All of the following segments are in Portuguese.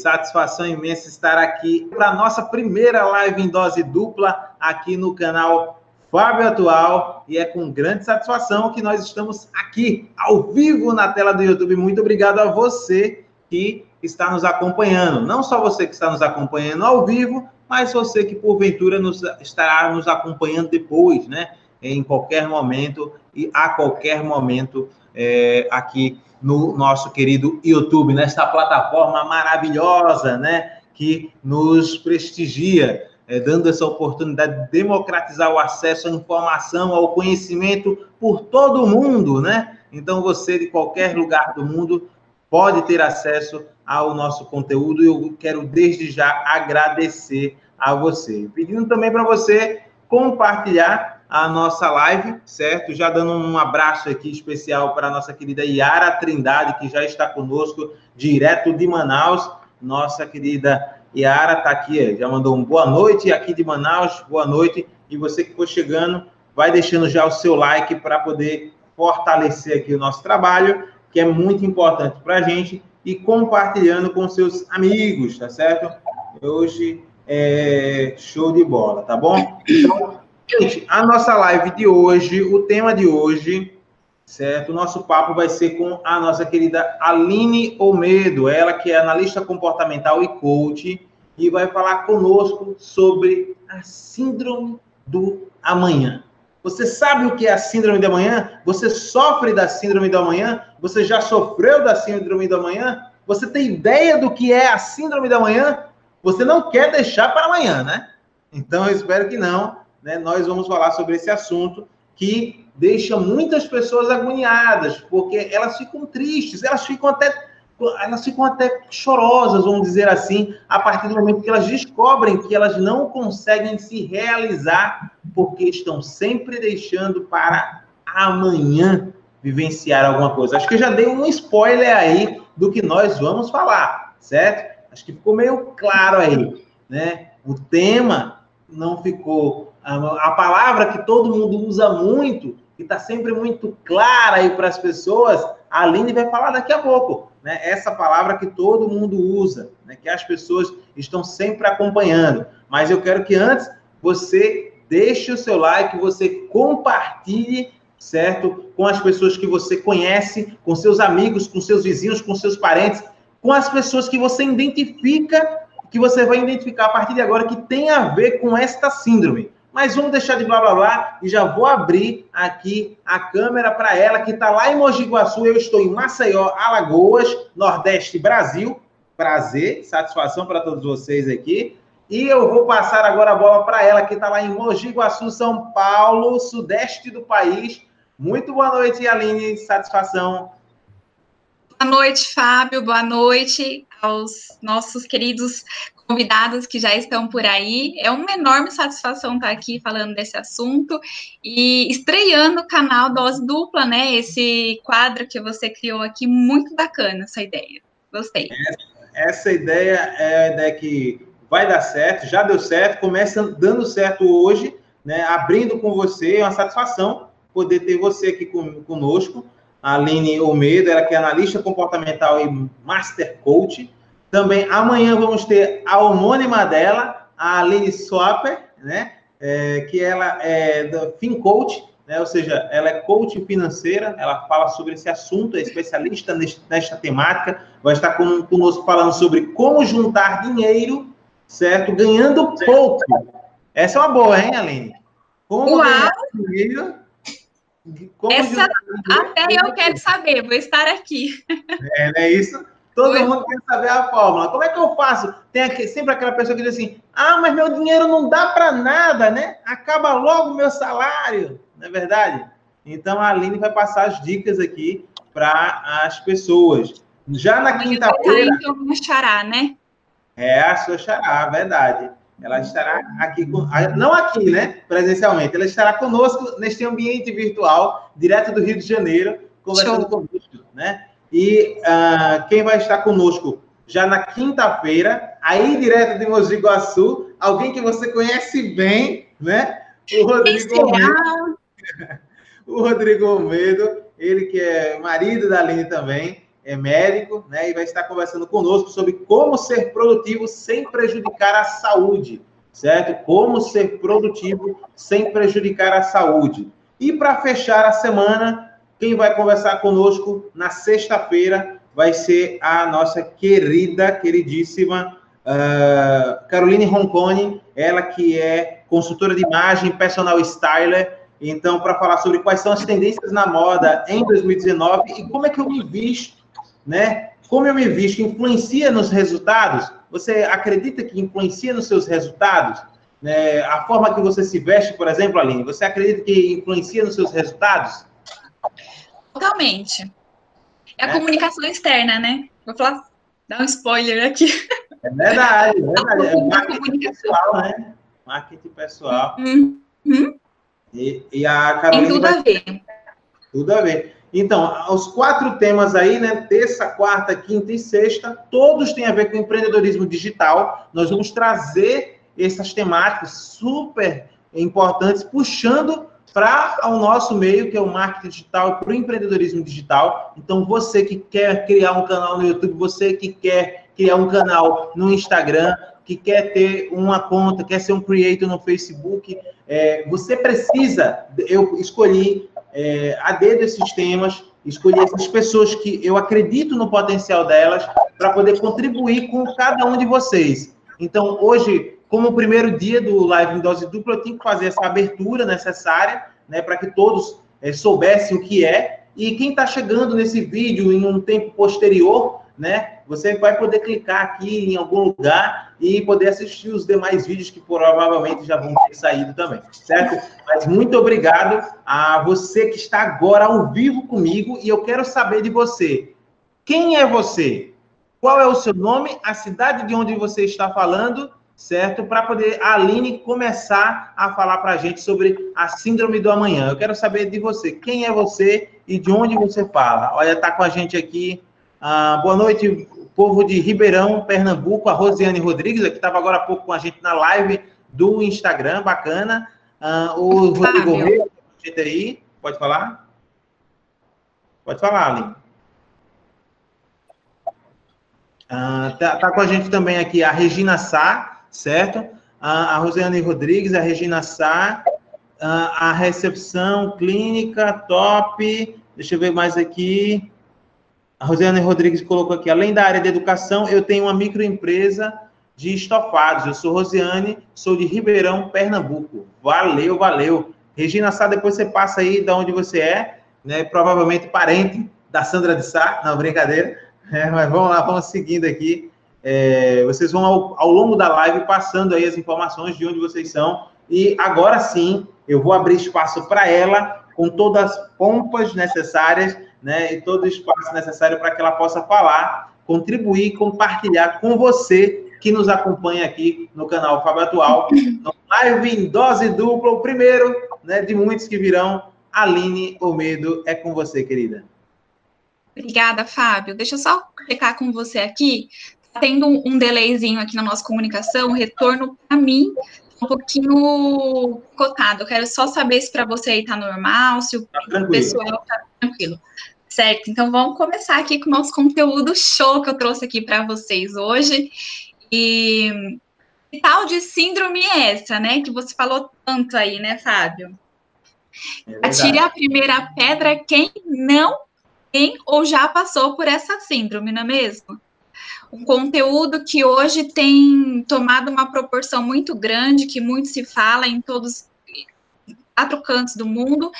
satisfação imensa estar aqui para a nossa primeira live em dose dupla aqui no canal Fábio Atual. E é com grande satisfação que nós estamos aqui, ao vivo, na tela do YouTube. Muito obrigado a você que está nos acompanhando. Não só você que está nos acompanhando ao vivo, mas você que porventura nos, estará nos acompanhando depois, né? Em qualquer momento e a qualquer momento é, aqui no nosso querido YouTube, nesta plataforma maravilhosa, né? Que nos prestigia, é, dando essa oportunidade de democratizar o acesso à informação, ao conhecimento por todo mundo, né? Então, você de qualquer lugar do mundo pode ter acesso ao nosso conteúdo eu quero desde já agradecer a você. Pedindo também para você compartilhar a nossa live, certo? Já dando um abraço aqui especial para a nossa querida Yara Trindade, que já está conosco, direto de Manaus. Nossa querida Yara está aqui, já mandou um boa noite aqui de Manaus, boa noite. E você que for chegando, vai deixando já o seu like para poder fortalecer aqui o nosso trabalho, que é muito importante para a gente, e compartilhando com seus amigos, tá certo? Hoje é show de bola, tá bom? Então, Gente, a nossa live de hoje, o tema de hoje, certo? O nosso papo vai ser com a nossa querida Aline Olmedo, ela que é analista comportamental e coach, e vai falar conosco sobre a síndrome do amanhã. Você sabe o que é a síndrome do amanhã? Você sofre da síndrome do amanhã? Você já sofreu da síndrome do amanhã? Você tem ideia do que é a síndrome do amanhã? Você não quer deixar para amanhã, né? Então eu espero que não né, nós vamos falar sobre esse assunto que deixa muitas pessoas agoniadas, porque elas ficam tristes, elas ficam até elas ficam até chorosas, vamos dizer assim, a partir do momento que elas descobrem que elas não conseguem se realizar porque estão sempre deixando para amanhã vivenciar alguma coisa. Acho que eu já dei um spoiler aí do que nós vamos falar, certo? Acho que ficou meio claro aí, né? O tema não ficou a, palavra que todo mundo usa muito, que está sempre muito clara aí para as pessoas, a Aline vai falar daqui a pouco. Né? Essa palavra que todo mundo usa, né? que as pessoas estão sempre acompanhando. Mas eu quero que antes você deixe o seu like, você compartilhe, certo? Com as pessoas que você conhece, com seus amigos, com seus vizinhos, com seus parentes, com as pessoas que você identifica, que você vai identificar a partir de agora que tem a ver com esta síndrome. Mas vamos deixar de blá blá blá e já vou abrir aqui a câmera para ela, que está lá em Mogi Guaçu. Eu estou em Maceió, Alagoas, Nordeste, Brasil. Prazer, satisfação para todos vocês aqui. E eu vou passar agora a bola para ela, que está lá em Mogi Guaçu, São Paulo, sudeste do país. Muito boa noite, Aline. Satisfação. Boa noite, Fábio. Boa noite aos nossos queridos convidados que já estão por aí. É uma enorme satisfação estar aqui falando desse assunto e estreando o canal Dose Dupla, né? Esse quadro que você criou aqui, muito bacana essa ideia. Gostei. Essa, ideia é a ideia que vai dar certo, já deu certo, começa dando certo hoje, né? Abrindo com você, é uma satisfação poder ter você aqui conosco. A Aline Almeida, ela que é analista comportamental e master coach também amanhã vamos ter a homônima dela, a Aline Swapper, né? É, que ela é da FinCoach, né? ou seja, ela é coach financeira, ela fala sobre esse assunto, é especialista neste, nesta temática, vai estar com, conosco falando sobre como juntar dinheiro, certo? Ganhando pouco. Essa é uma boa, hein, Aline? Como Uau. ganhar dinheiro como Essa até eu quero saber, vou estar aqui. É, não é isso? Todo Oi. mundo quer saber a fórmula. Como é que eu faço? Tem aqui, sempre aquela pessoa que diz assim: ah, mas meu dinheiro não dá para nada, né? Acaba logo o meu salário, não é verdade? Então a Aline vai passar as dicas aqui para as pessoas. Já na quinta-feira. Então, vou xará, né? É, a sua xará, verdade. Ela estará aqui, com, não aqui, né? Presencialmente. Ela estará conosco neste ambiente virtual, direto do Rio de Janeiro, conversando Show. conosco, né? E uh, quem vai estar conosco já na quinta-feira, aí direto de Mogi Guaçu, alguém que você conhece bem, né? O Rodrigo o Rodrigo Almeida, ele que é marido da Aline também, é médico, né, e vai estar conversando conosco sobre como ser produtivo sem prejudicar a saúde, certo? Como ser produtivo sem prejudicar a saúde. E para fechar a semana, quem vai conversar conosco na sexta-feira vai ser a nossa querida, queridíssima uh, Caroline Roncone, ela que é consultora de imagem, personal styler. Então, para falar sobre quais são as tendências na moda em 2019 e como é que eu me visto, né? Como eu me visto influencia nos resultados? Você acredita que influencia nos seus resultados? Né? A forma que você se veste, por exemplo, Aline, você acredita que influencia nos seus resultados? Totalmente. É a é. comunicação externa, né? Vou falar, dar um spoiler aqui. É verdade, é verdade. É marketing pessoal, né? Marketing pessoal. Uhum. E, e a Carolina. Tem tudo vai... a ver. Tudo a ver. Então, os quatro temas aí, né? Terça, quarta, quinta e sexta, todos têm a ver com empreendedorismo digital. Nós vamos trazer essas temáticas super importantes, puxando para o nosso meio, que é o marketing digital, para o empreendedorismo digital. Então, você que quer criar um canal no YouTube, você que quer criar um canal no Instagram, que quer ter uma conta, quer ser um creator no Facebook, é, você precisa. Eu escolhi é, a dedo esses temas, escolhi essas pessoas que eu acredito no potencial delas para poder contribuir com cada um de vocês. Então, hoje, como o primeiro dia do Live em Dose Dupla, eu tenho que fazer essa abertura necessária, né, para que todos é, soubessem o que é. E quem está chegando nesse vídeo em um tempo posterior, né, você vai poder clicar aqui em algum lugar e poder assistir os demais vídeos que provavelmente já vão ter saído também, certo? Mas muito obrigado a você que está agora ao vivo comigo e eu quero saber de você. Quem é você? Qual é o seu nome? A cidade de onde você está falando? Certo? Para poder a Aline começar a falar para a gente sobre a síndrome do amanhã. Eu quero saber de você, quem é você e de onde você fala. Olha, está com a gente aqui. Ah, boa noite, povo de Ribeirão, Pernambuco, a Rosiane Rodrigues, que estava agora há pouco com a gente na live do Instagram, bacana. Ah, o Rodrigo Reis, gente aí, pode falar? Pode falar, Aline. Ah, tá, tá, com a gente também aqui a Regina Sá, certo? A, Rosiane Rodrigues, a Regina Sá, a, a recepção clínica, top. Deixa eu ver mais aqui. A Rosiane Rodrigues colocou aqui, além da área de educação, eu tenho uma microempresa de estofados. Eu sou Rosiane, sou de Ribeirão, Pernambuco. Valeu, valeu. Regina Sá, depois você passa aí de onde você é, né? Provavelmente parente da Sandra de Sá, não, brincadeira. É, mas vamos lá, vamos seguindo aqui. É, vocês vão, ao, ao, longo da live, passando aí as informações de onde vocês são. E agora sim, eu vou abrir espaço para ela, com todas as pompas necessárias, né? E todo o espaço necessário para que ela possa falar, contribuir, compartilhar com você que nos acompanha aqui no canal Fábio Atual, no live em dose dupla, o primeiro né, de muitos que virão. Aline Omedo, é com você, querida. Obrigada, Fábio. Deixa eu só clicar com você aqui tendo um delayzinho aqui na nossa comunicação, o retorno para mim um pouquinho cotado. Eu quero só saber se para você aí tá normal, se o tá pessoal tá tranquilo. Certo, então vamos começar aqui com o nosso conteúdo show que eu trouxe aqui para vocês hoje. E que tal de síndrome é essa, né? Que você falou tanto aí, né, Fábio? É Atire a primeira pedra quem não tem ou já passou por essa síndrome, não é mesmo? Um conteúdo que hoje tem tomado uma proporção muito grande, que muito se fala em todos os quatro cantos do mundo,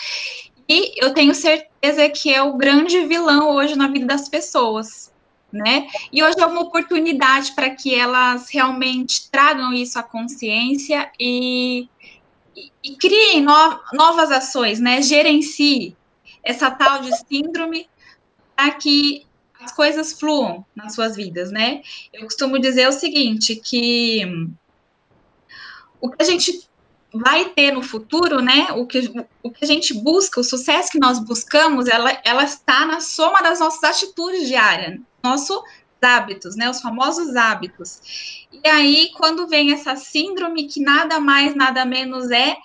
e eu tenho certeza que é o grande vilão hoje na vida das pessoas, né? E hoje é uma oportunidade para que elas realmente tragam isso à consciência e, e, e criem no, novas ações, né? Gerencie essa tal de síndrome para que as coisas fluam nas suas vidas, né? Eu costumo dizer o seguinte, que o que a gente vai ter no futuro, né? O que, o que a gente busca, o sucesso que nós buscamos, ela, ela está na soma das nossas atitudes diárias, nossos hábitos, né? Os famosos hábitos. E aí, quando vem essa síndrome que nada mais, nada menos é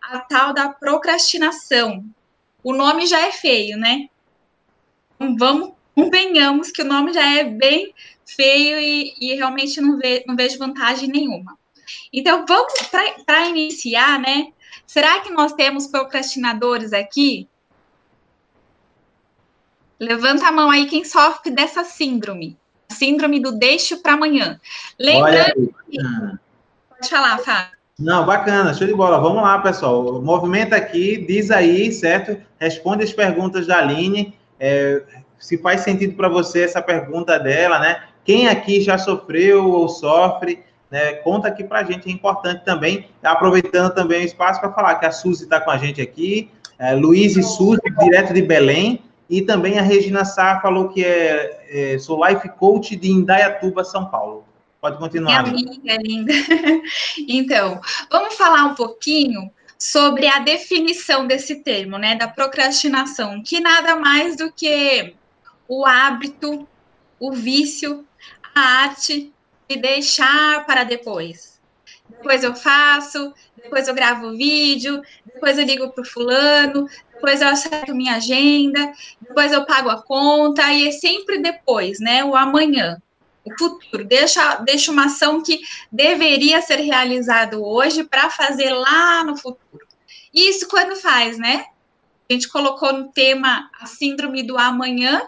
a tal da procrastinação. O nome já é feio, né? Então, vamos convenhamos que o nome já é bem feio e, e realmente não, ve, não vejo vantagem nenhuma. Então, vamos para iniciar, né? Será que nós temos procrastinadores aqui? Levanta a mão aí quem sofre dessa síndrome. Síndrome do deixo para amanhã. Lembrando que... Pode falar, Fábio. Não, bacana, show de bola. Vamos lá, pessoal. Movimenta aqui, diz aí, certo? Responde as perguntas da Aline. É, se faz sentido para você essa pergunta dela, né? Quem aqui já sofreu ou sofre, né? Conta aqui para a gente, é importante também. Aproveitando também o espaço para falar que a Suzy está com a gente aqui, é, Luiz e Suzy, direto de Belém, e também a Regina Sá falou que é, é sou life coach de Indaiatuba, São Paulo. Pode continuar. Minha amiga linda. Então, vamos falar um pouquinho sobre a definição desse termo, né, da procrastinação, que nada mais do que o hábito, o vício, a arte de deixar para depois. Depois eu faço, depois eu gravo o vídeo, depois eu ligo para o fulano, depois eu acerto minha agenda, depois eu pago a conta, e é sempre depois, né? O amanhã o futuro, deixa, deixa uma ação que deveria ser realizada hoje para fazer lá no futuro. Isso quando faz, né? A gente colocou no tema a síndrome do amanhã.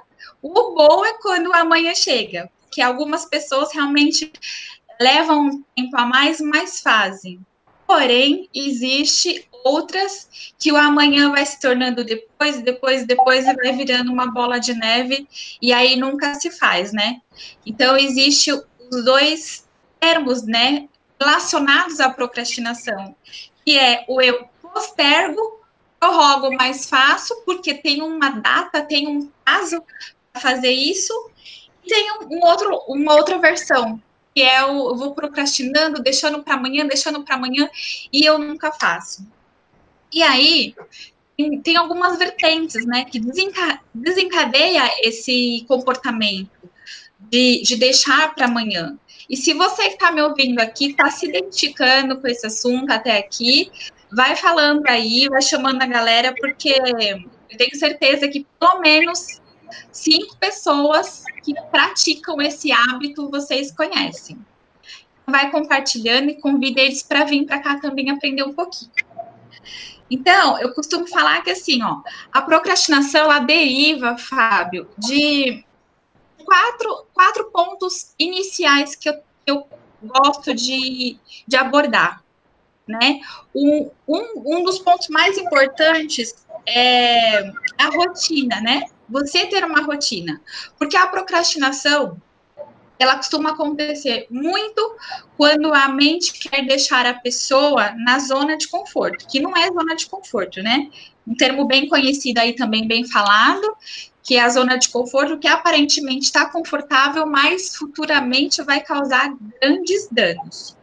O bom é quando amanhã chega, que algumas pessoas realmente levam um tempo a mais, mas fazem. Porém, existe outras que o amanhã vai se tornando depois, depois, depois e vai virando uma bola de neve e aí nunca se faz, né? Então existe os dois termos, né, relacionados à procrastinação, que é o eu postergo, prorrogo mais fácil porque tem uma data, tem um prazo fazer isso. E tem um outro, uma outra versão, que é o eu vou procrastinando, deixando para amanhã, deixando para amanhã, e eu nunca faço. E aí, tem algumas vertentes, né, que desenca desencadeia esse comportamento de, de deixar para amanhã. E se você que está me ouvindo aqui está se identificando com esse assunto até aqui, vai falando aí, vai chamando a galera, porque eu tenho certeza que pelo menos cinco pessoas que praticam esse hábito vocês conhecem. Vai compartilhando e convida eles para vir para cá também aprender um pouquinho. Então, eu costumo falar que assim, ó, a procrastinação ela deriva, Fábio, de quatro, quatro pontos iniciais que eu, eu gosto de, de abordar. Né? Um, um, um dos pontos mais importantes é a rotina, né? Você ter uma rotina. Porque a procrastinação, ela costuma acontecer muito quando a mente quer deixar a pessoa na zona de conforto, que não é zona de conforto, né? Um termo bem conhecido aí também, bem falado, que é a zona de conforto, que aparentemente está confortável, mas futuramente vai causar grandes danos.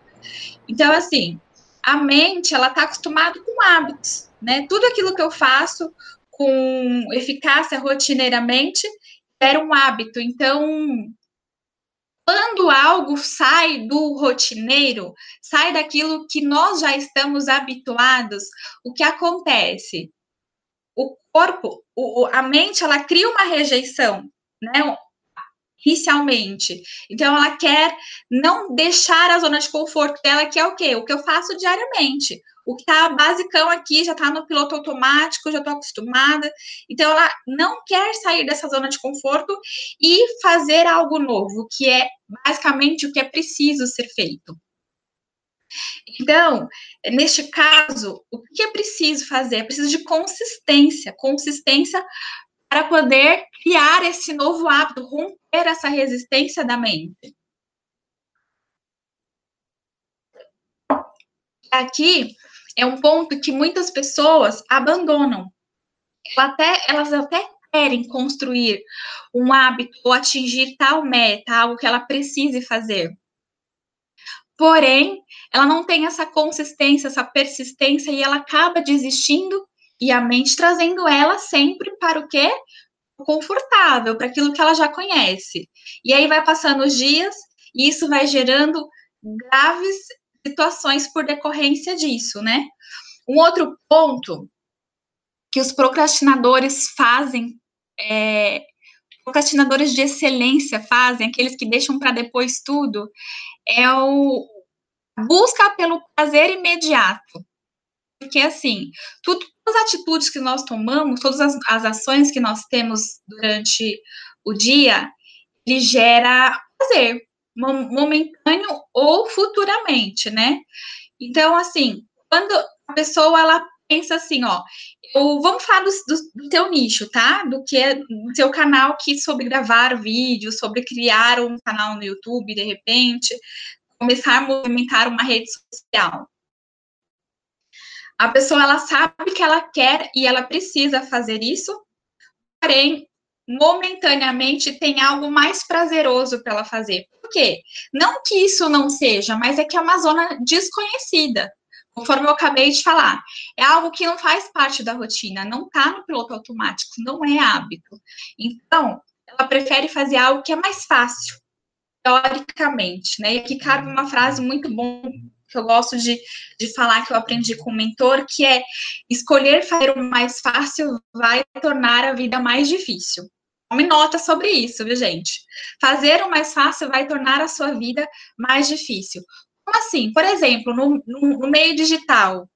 Então, assim, a mente, ela está acostumada com hábitos, né? Tudo aquilo que eu faço com eficácia rotineiramente era um hábito. Então, quando algo sai do rotineiro, sai daquilo que nós já estamos habituados, o que acontece? O corpo, o, a mente, ela cria uma rejeição, né? Inicialmente. Então, ela quer não deixar a zona de conforto dela, que é o quê? O que eu faço diariamente. O que está basicão aqui já está no piloto automático, já estou acostumada. Então, ela não quer sair dessa zona de conforto e fazer algo novo, que é basicamente o que é preciso ser feito. Então, neste caso, o que é preciso fazer? É preciso de consistência consistência para poder criar esse novo hábito, romper essa resistência da mente. Aqui, é um ponto que muitas pessoas abandonam. Até, elas até querem construir um hábito ou atingir tal meta, algo que ela precise fazer. Porém, ela não tem essa consistência, essa persistência e ela acaba desistindo e a mente trazendo ela sempre para o quê? O confortável, para aquilo que ela já conhece. E aí vai passando os dias e isso vai gerando graves situações por decorrência disso, né? Um outro ponto que os procrastinadores fazem é, procrastinadores de excelência fazem, aqueles que deixam para depois tudo, é o busca pelo prazer imediato. Porque, assim, tudo, as atitudes que nós tomamos, todas as, as ações que nós temos durante o dia, ele gera prazer, momentâneo ou futuramente, né? Então, assim, quando a pessoa, ela pensa assim, ó, eu, vamos falar do, do, do, teu nicho, tá? Do que é do teu canal que sobre gravar vídeos, sobre criar um canal no YouTube, de repente, começar a movimentar uma rede social. A pessoa ela sabe que ela quer e ela precisa fazer isso, porém, momentaneamente tem algo mais prazeroso para ela fazer. Por quê? Não que isso não seja, mas é que é uma zona desconhecida. Conforme eu acabei de falar, é algo que não faz parte da rotina, não está no piloto automático, não é hábito. Então, ela prefere fazer algo que é mais fácil, teoricamente, né? E aqui cabe uma frase muito bom que eu gosto de, de falar, que eu aprendi com o mentor, que é escolher fazer o mais fácil vai tornar a vida mais difícil. Tome nota sobre isso, viu, gente? Fazer o mais fácil vai tornar a sua vida mais difícil. Como assim? Por exemplo, no, no, no meio digital,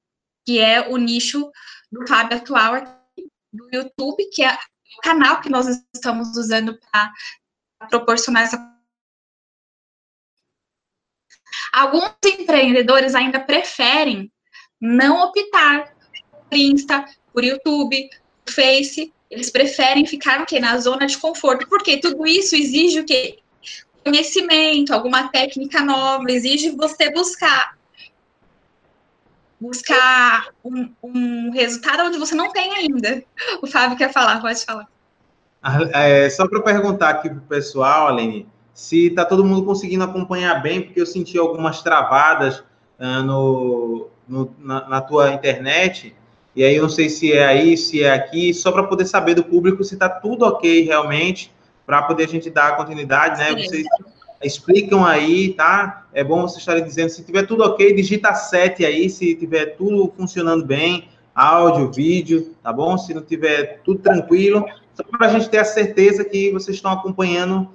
que é o nicho do Fábio atual aqui, do YouTube, que é o canal que nós estamos usando para proporcionar essa Alguns empreendedores ainda preferem não optar por Insta, por YouTube, por Face, eles preferem ficar o na zona de conforto, porque tudo isso exige o quê? Conhecimento, alguma técnica nova, exige você buscar buscar um, um, resultado onde você não tem ainda. O Fábio quer falar, pode falar. Ah, é, só para perguntar aqui para o pessoal, Aline, se está todo mundo conseguindo acompanhar bem, porque eu senti algumas travadas uh, no, no na, na, tua internet, e aí eu não sei se é aí, se é aqui, só para poder saber do público se está tudo ok realmente, para poder a gente dar continuidade, né? Vocês explicam aí, tá? É bom vocês estarem dizendo, se tiver tudo ok, digita 7 aí, se tiver tudo funcionando bem, áudio, vídeo, tá bom? Se não tiver tudo tranquilo, só para a gente ter a certeza que vocês estão acompanhando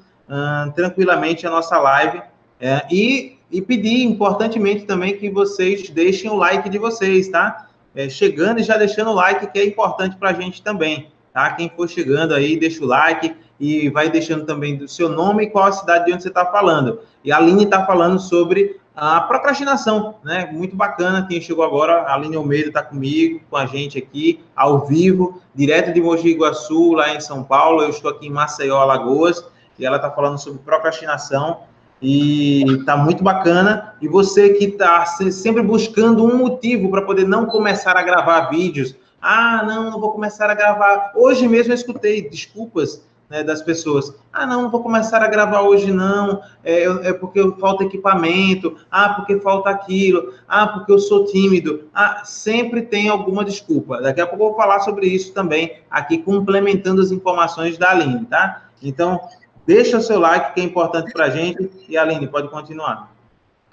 tranquilamente a nossa live. É, e, e pedir, importantemente, também que vocês deixem o like de vocês, tá? É, chegando e já deixando o like, que é importante para a gente também, tá? Quem for chegando aí, deixa o like e vai deixando também do seu nome e qual a cidade de onde você está falando. E a Aline está falando sobre a procrastinação, né? Muito bacana. Quem chegou agora, a Aline Almeida está comigo, com a gente aqui, ao vivo, direto de Mogi Guaçu, lá em São Paulo. Eu estou aqui em Maceió, Alagoas e ela está falando sobre procrastinação e está muito bacana. E você que está sempre buscando um motivo para poder não começar a gravar vídeos. Ah, não, não vou começar a gravar. Hoje mesmo eu escutei desculpas né, das pessoas. Ah, não, não vou começar a gravar hoje, não. É, é porque falta equipamento. Ah, porque falta aquilo. Ah, porque eu sou tímido. Ah, sempre tem alguma desculpa. Daqui a pouco eu vou falar sobre isso também, aqui complementando as informações da Aline, tá? Então, Deixa o seu like, que é importante para a gente. E, Aline, pode continuar.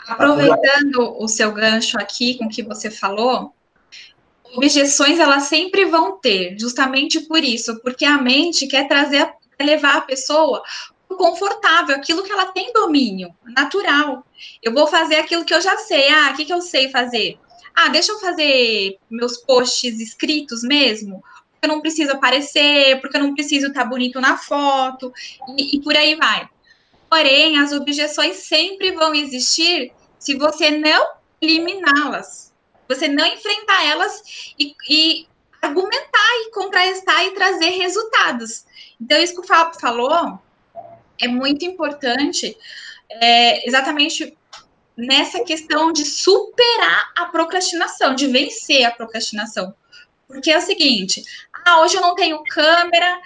Aproveitando o seu gancho aqui com o que você falou, objeções elas sempre vão ter, justamente por isso, porque a mente quer trazer, levar a pessoa confortável, aquilo que ela tem domínio, natural. Eu vou fazer aquilo que eu já sei. Ah, o que, que eu sei fazer? Ah, deixa eu fazer meus posts escritos mesmo eu não preciso aparecer, porque eu não preciso estar tá bonito na foto, e, e por aí vai. Porém, as objeções sempre vão existir se você não eliminá-las, você não enfrentar elas e, e, argumentar e contrastar e trazer resultados. Então, isso que o Fábio falou é muito importante, é, exatamente nessa questão de superar a procrastinação, de vencer a procrastinação. Porque é o seguinte, ah, hoje eu não tenho câmera,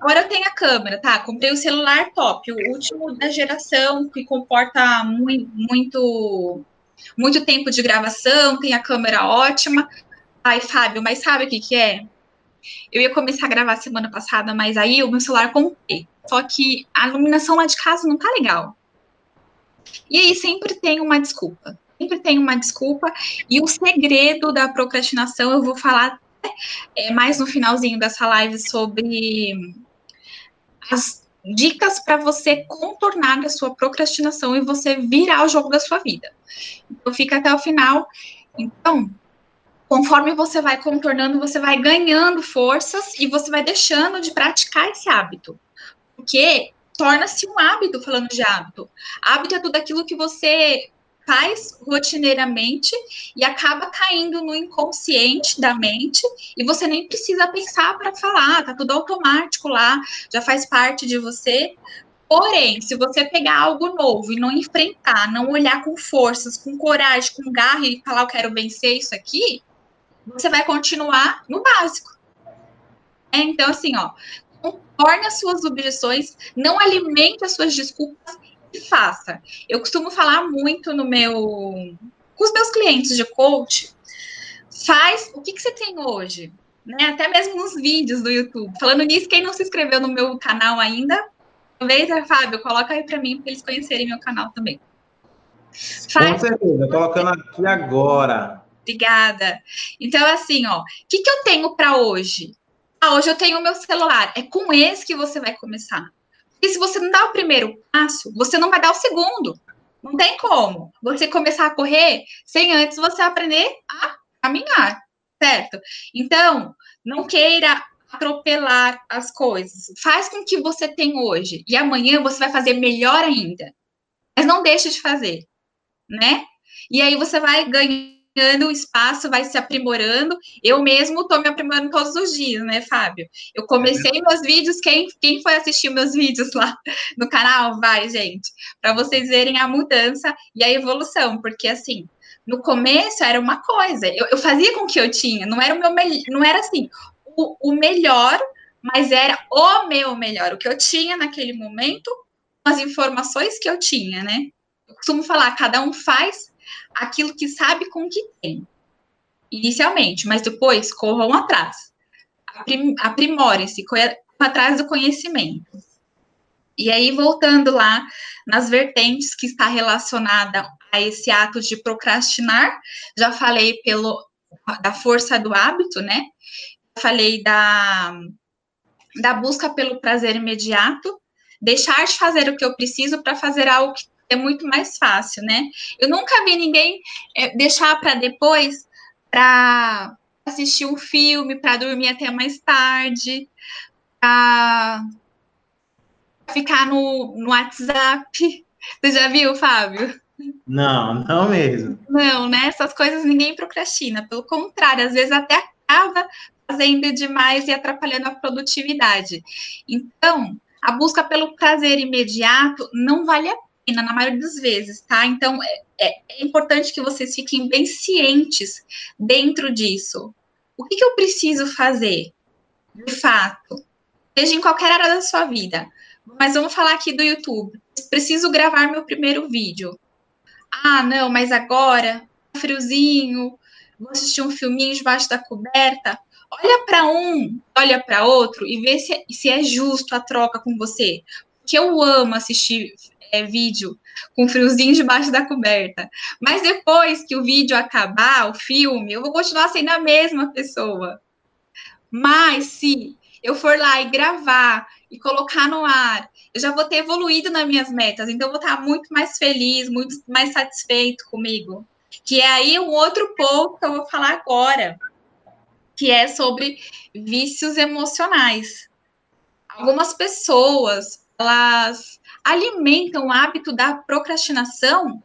agora eu tenho a câmera, tá? Comprei o celular top, o último da geração, que comporta muito, muito, muito tempo de gravação, tem a câmera ótima. Ai, Fábio, mas sabe o que que é? Eu ia começar a gravar semana passada, mas aí o meu celular comprei. Só que a iluminação lá de casa não tá legal. E aí sempre tem uma desculpa. Sempre tem uma desculpa. E o segredo da procrastinação, eu vou falar é, mais no finalzinho dessa live sobre as dicas para você contornar a sua procrastinação e você virar o jogo da sua vida. Então, fica até o final. Então, conforme você vai contornando, você vai ganhando forças e você vai deixando de praticar esse hábito. Porque torna-se um hábito, falando de hábito. Hábito é tudo aquilo que você faz rotineiramente e acaba caindo no inconsciente da mente e você nem precisa pensar para falar, tá tudo automático lá, já faz parte de você. Porém, se você pegar algo novo e não enfrentar, não olhar com forças, com coragem, com garra e falar eu quero vencer isso aqui, você vai continuar no básico. É, então, assim, ó, torne as suas objeções, não alimente as suas desculpas e faça. Eu costumo falar muito no meu com os meus clientes de coach. Faz o que, que você tem hoje, né? Até mesmo nos vídeos do YouTube. Falando nisso, quem não se inscreveu no meu canal ainda, aproveita, Fábio, coloca aí para mim para eles conhecerem meu canal também. Faz... Com certeza, colocando aqui agora. Obrigada. Então, assim, ó, o que, que eu tenho para hoje? Ah, hoje eu tenho o meu celular. É com esse que você vai começar. E se você não dá o primeiro passo, você não vai dar o segundo. Não tem como você começar a correr sem antes você aprender a caminhar, certo? Então, não queira atropelar as coisas. Faz com que você tem hoje e amanhã você vai fazer melhor ainda. Mas não deixe de fazer, né? E aí você vai ganhar ganhando o espaço, vai se aprimorando. Eu mesmo estou me aprimorando todos os dias, né, Fábio? Eu comecei é. meus vídeos, quem, quem foi assistir meus vídeos lá no canal, vai, gente, para vocês verem a mudança e a evolução, porque assim, no começo era uma coisa, eu, eu fazia com o que eu tinha, não era o meu não era assim, o, o melhor, mas era o meu melhor, o que eu tinha naquele momento, as informações que eu tinha, né? Eu costumo falar, cada um faz aquilo que sabe com o que tem, inicialmente, mas depois corram atrás. Aprimorem-se, atrás do conhecimento. E aí, voltando lá nas vertentes que está relacionada a esse ato de procrastinar, já falei pelo da força do hábito, né? Falei da, da busca pelo prazer imediato, deixar de fazer o que eu preciso para fazer algo que é muito mais fácil, né? Eu nunca vi ninguém é, deixar para depois para assistir um filme, para dormir até mais tarde, para ficar no, no WhatsApp. Você já viu, Fábio? Não, não mesmo. Não, né? Essas coisas ninguém procrastina. Pelo contrário, às vezes até acaba fazendo demais e atrapalhando a produtividade. Então, a busca pelo prazer imediato não vale a na maioria das vezes, tá? Então, é, é, é importante que vocês fiquem bem cientes dentro disso. O que, que eu preciso fazer, de fato? Seja em qualquer área da sua vida. Mas vamos falar aqui do YouTube. Preciso gravar meu primeiro vídeo. Ah, não, mas agora, friozinho, vou assistir um filminho debaixo da coberta. Olha para um, olha para outro e vê se, se é justo a troca com você. Porque eu amo assistir é, vídeo com friozinho debaixo da coberta. Mas depois que o vídeo acabar, o filme, eu vou continuar sendo a mesma pessoa. Mas se eu for lá e gravar e colocar no ar, eu já vou ter evoluído nas minhas metas, então eu vou estar muito mais feliz, muito mais satisfeito comigo. Que é aí um outro ponto que eu vou falar agora, que é sobre vícios emocionais. Algumas pessoas, elas alimentam o hábito da procrastinação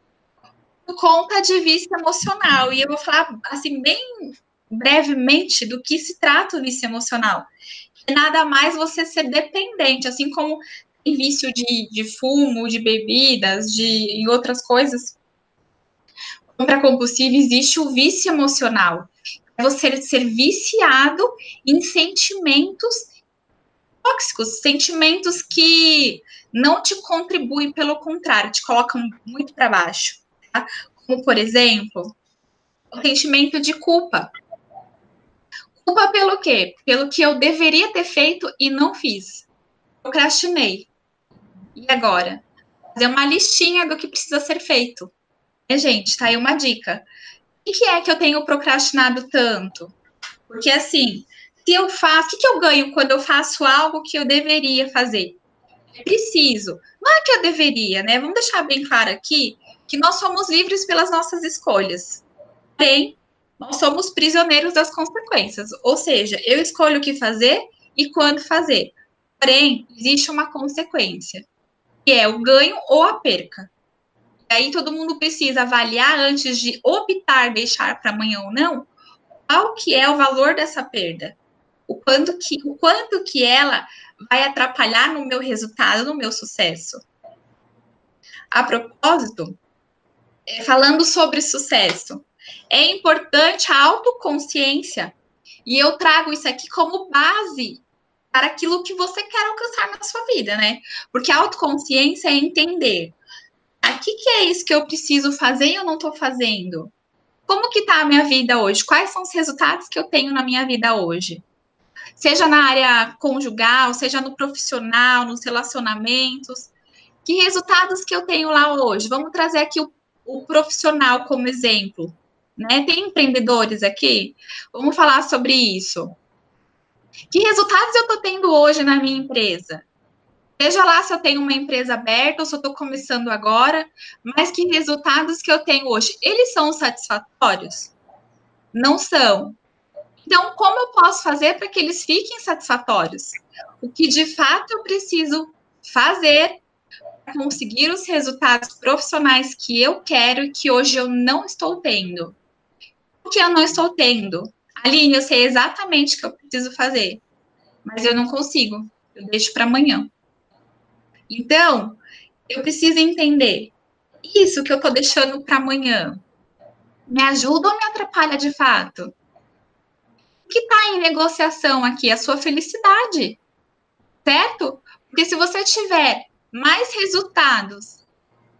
por conta de vício emocional. E eu vou falar, assim, bem brevemente do que se trata o vício emocional. É nada mais você ser dependente, assim como em vício de, de fumo, de bebidas, de em outras coisas. Para compulsivo existe o vício emocional. É você ser viciado em sentimentos tóxicos, sentimentos que não te contribuem, pelo contrário, te colocam muito para baixo. Tá? Como, por exemplo, o sentimento de culpa. Culpa pelo quê? Pelo que eu deveria ter feito e não fiz. Procrastinei. E agora? Fazer uma listinha do que precisa ser feito. É, gente, tá aí uma dica. O que é que eu tenho procrastinado tanto? Porque assim, se eu faço, o que, que eu ganho quando eu faço algo que eu deveria fazer? preciso. Não é que eu deveria, né? Vamos deixar bem claro aqui que nós somos livres pelas nossas escolhas. Porém, nós somos prisioneiros das consequências. Ou seja, eu escolho o que fazer e quando fazer. Porém, existe uma consequência, que é o ganho ou a perca. E aí todo mundo precisa avaliar antes de optar deixar para amanhã ou não, qual que é o valor dessa perda. O quanto que o quanto que ela vai atrapalhar no meu resultado, no meu sucesso. A propósito, é, falando sobre sucesso, é importante a autoconsciência. E eu trago isso aqui como base para aquilo que você quer alcançar na sua vida, né? Porque a autoconsciência é entender o que, que é isso que eu preciso fazer e eu não estou fazendo. Como que está a minha vida hoje? Quais são os resultados que eu tenho na minha vida hoje? Seja na área conjugal, seja no profissional, nos relacionamentos. Que resultados que eu tenho lá hoje? Vamos trazer aqui o, o profissional como exemplo. Né? Tem empreendedores aqui? Vamos falar sobre isso. Que resultados eu estou tendo hoje na minha empresa? Seja lá se eu tenho uma empresa aberta ou se eu estou começando agora, mas que resultados que eu tenho hoje, eles são satisfatórios? Não são. Então, como eu posso fazer para que eles fiquem satisfatórios? O que de fato eu preciso fazer para conseguir os resultados profissionais que eu quero e que hoje eu não estou tendo? O que eu não estou tendo? Aline, eu sei exatamente o que eu preciso fazer, mas eu não consigo. Eu deixo para amanhã. Então, eu preciso entender isso que eu estou deixando para amanhã. Me ajuda ou me atrapalha de fato? Que está em negociação aqui? A sua felicidade, certo? Porque se você tiver mais resultados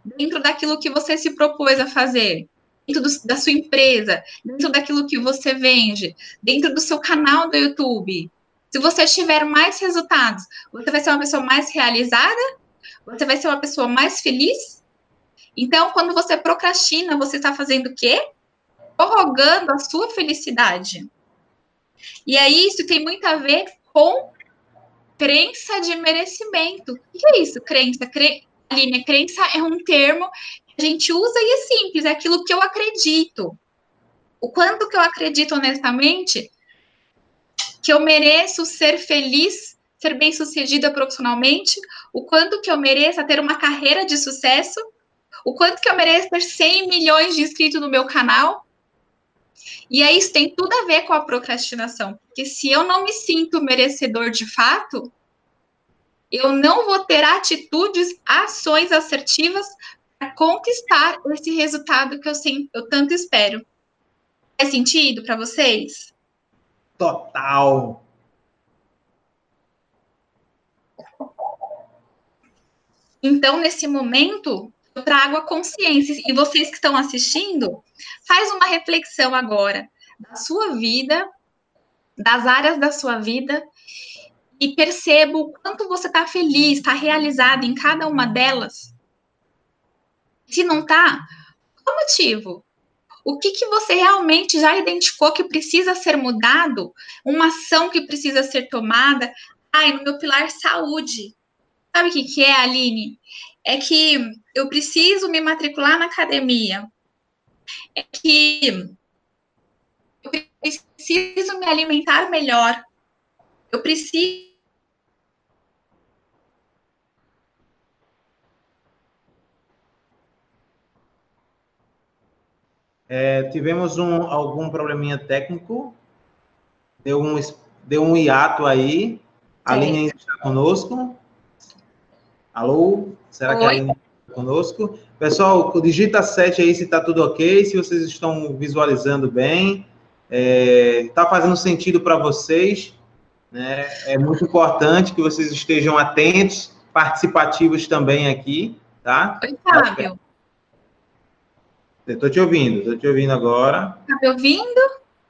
dentro daquilo que você se propôs a fazer, dentro do, da sua empresa, dentro daquilo que você vende, dentro do seu canal do YouTube. Se você tiver mais resultados, você vai ser uma pessoa mais realizada, você vai ser uma pessoa mais feliz. Então, quando você procrastina, você está fazendo o quê? Prorrogando a sua felicidade. E aí, isso tem muito a ver com crença de merecimento. O que é isso, crença? Cre... Aline, crença é um termo a gente usa e é simples, é aquilo que eu acredito. O quanto que eu acredito honestamente que eu mereço ser feliz, ser bem-sucedida profissionalmente, o quanto que eu mereço ter uma carreira de sucesso, o quanto que eu mereço ter 100 milhões de inscritos no meu canal. E aí isso tem tudo a ver com a procrastinação, porque se eu não me sinto merecedor de fato, eu não vou ter atitudes, ações assertivas para conquistar esse resultado que eu, sempre, eu tanto espero. Faz sentido para vocês? Total. Então, nesse momento, eu trago a consciência. E vocês que estão assistindo, faz uma reflexão agora da sua vida, das áreas da sua vida, e perceba o quanto você está feliz, está realizado em cada uma delas. Se não está, qual motivo? O que, que você realmente já identificou que precisa ser mudado? Uma ação que precisa ser tomada? Ai, no meu pilar saúde. Sabe o que, que é, Aline? É que eu preciso me matricular na academia. É que eu preciso me alimentar melhor. Eu preciso É, tivemos um, algum probleminha técnico, deu um, deu um hiato aí. A Sim. linha ainda está conosco. Alô? Será Oi. que a linha está conosco? Pessoal, digita 7 aí se está tudo ok, se vocês estão visualizando bem. Está é, tá fazendo sentido para vocês. Né? É muito importante que vocês estejam atentos, participativos também aqui, tá? Oi, Fábio. Estou te ouvindo, estou te ouvindo agora. Está me ouvindo?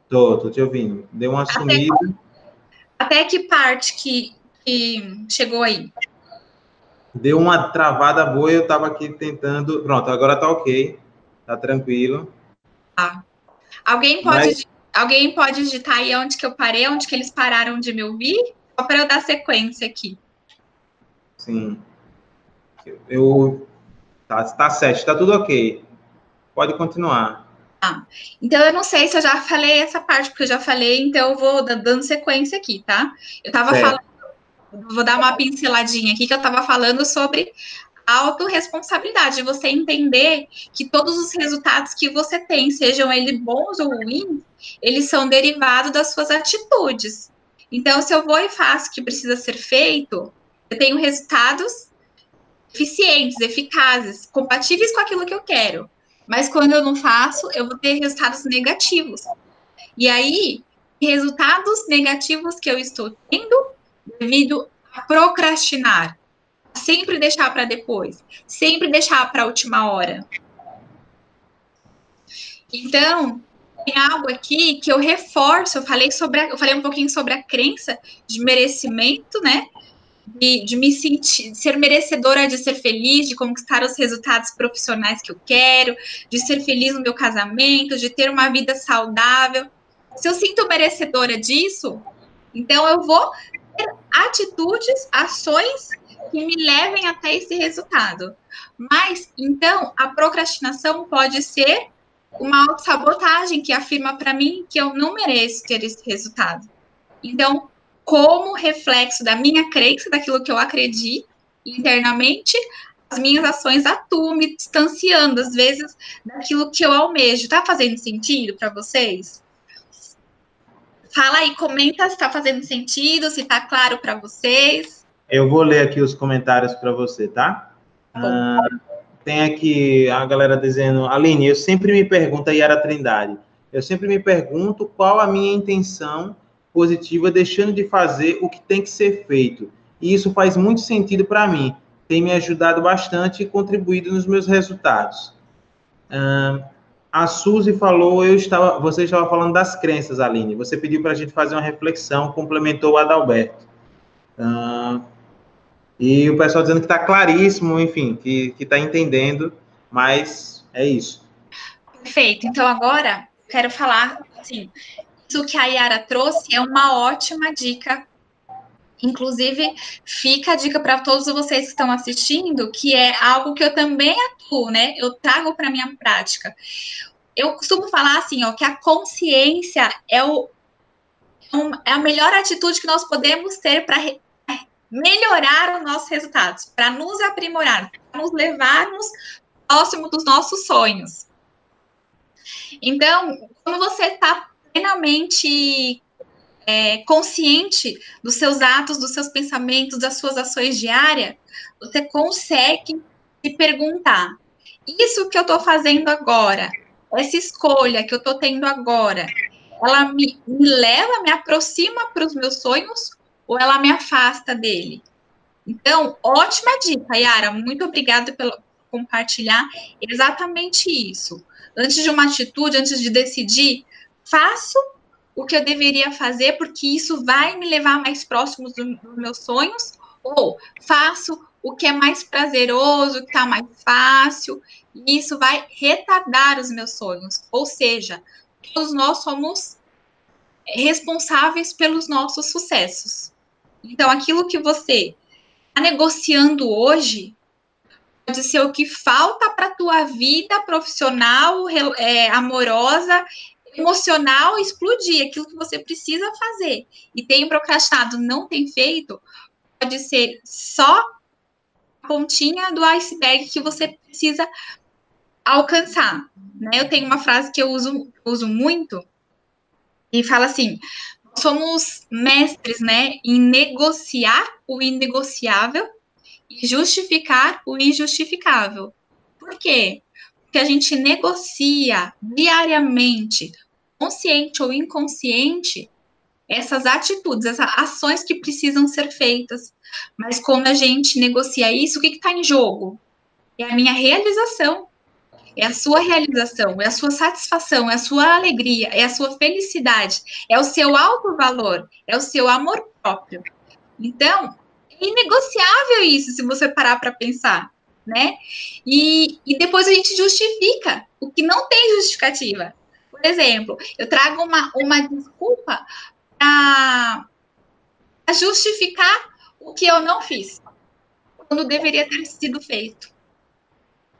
Estou, estou te ouvindo. Deu uma sumida. Até, até que parte que, que chegou aí? Deu uma travada boa eu estava aqui tentando. Pronto, agora está ok. Está tranquilo. Tá. Alguém pode, Mas... alguém pode digitar aí onde que eu parei, onde que eles pararam de me ouvir? Só para eu dar sequência aqui. Sim. Eu. Tá, tá certo, tá tudo ok. Pode continuar. Ah, então eu não sei se eu já falei essa parte, porque eu já falei, então eu vou dando sequência aqui, tá? Eu tava falando, vou dar uma pinceladinha aqui, que eu tava falando sobre autorresponsabilidade, você entender que todos os resultados que você tem, sejam eles bons ou ruins, eles são derivados das suas atitudes. Então, se eu vou e faço o que precisa ser feito, eu tenho resultados eficientes, eficazes, compatíveis com aquilo que eu quero. Mas quando eu não faço, eu vou ter resultados negativos. E aí, resultados negativos que eu estou tendo devido a procrastinar, sempre deixar para depois, sempre deixar para a última hora. Então, tem algo aqui que eu reforço, eu falei sobre, a, eu falei um pouquinho sobre a crença de merecimento, né? De, de, me sentir, de ser merecedora de ser feliz, de conquistar os resultados profissionais que eu quero, de ser feliz no meu casamento, de ter uma vida saudável. Se eu sinto merecedora disso, então eu vou ter atitudes, ações que me levem até esse resultado. Mas, então, a procrastinação pode ser uma autossabotagem que afirma para mim que eu não mereço ter esse resultado. Então, como reflexo da minha crença, daquilo que eu acredito internamente, as minhas ações atuam me distanciando, às vezes, daquilo que eu almejo. Tá fazendo sentido para vocês? Fala aí, comenta se está fazendo sentido, se está claro para vocês. Eu vou ler aqui os comentários para você, tá? Ah, tem aqui a galera dizendo, Aline, eu sempre me pergunto, a Yara Trindade, eu sempre me pergunto qual a minha intenção positiva deixando de fazer o que tem que ser feito. E isso faz muito sentido para mim. Tem me ajudado bastante e contribuído nos meus resultados. Ah, a Suzy falou, eu estava, você estava falando das crenças, Aline. Você pediu para a gente fazer uma reflexão, complementou o Adalberto. Uh, e o pessoal dizendo que está claríssimo, enfim, que está entendendo, mas é isso. Perfeito. Então, agora, quero falar, assim, isso que a Yara trouxe é uma ótima dica. Inclusive, fica a dica para todos vocês que estão assistindo, que é algo que eu também atuo, né? Eu trago para minha prática. Eu costumo falar assim, ó, que a consciência é o é a melhor atitude que nós podemos ter para melhorar os nossos resultados, para nos aprimorar, para nos levarmos próximo dos nossos sonhos. Então, quando você está plenamente é, consciente dos seus atos, dos seus pensamentos, das suas ações diárias, você consegue se perguntar: isso que eu estou fazendo agora, essa escolha que eu estou tendo agora, ela me, me leva, me aproxima para os meus sonhos ou ela me afasta dele? Então, ótima dica, Yara. Muito obrigada pelo compartilhar exatamente isso. Antes de uma atitude, antes de decidir, faço o que eu deveria fazer, porque isso vai me levar mais próximo dos meus sonhos, ou faço o que é mais prazeroso, que está mais fácil, e isso vai retardar os meus sonhos. Ou seja, todos nós somos responsáveis pelos nossos sucessos. Então, aquilo que você está negociando hoje pode ser o que falta para a tua vida profissional, é, amorosa, emocional explodir, aquilo que você precisa fazer. E tem procrastinado, não tem feito, pode ser só a pontinha do iceberg que você precisa alcançar. Né? Eu tenho uma frase que eu uso, uso muito, e fala assim: somos mestres, né, em negociar o inegociável e justificar o injustificável. Por quê? Porque a gente negocia diariamente, consciente ou inconsciente, essas atitudes, essas ações que precisam ser feitas. Mas quando a gente negocia isso, o que está em jogo? É a minha realização, é a sua realização, é a sua satisfação, é a sua alegria, é a sua felicidade, é o seu alto valor, é o seu amor próprio. Então, é inegociável isso, se você parar para pensar, né? E, e depois a gente justifica o que não tem justificativa. Por exemplo, eu trago uma, uma desculpa para justificar o que eu não fiz. Quando deveria ter sido feito.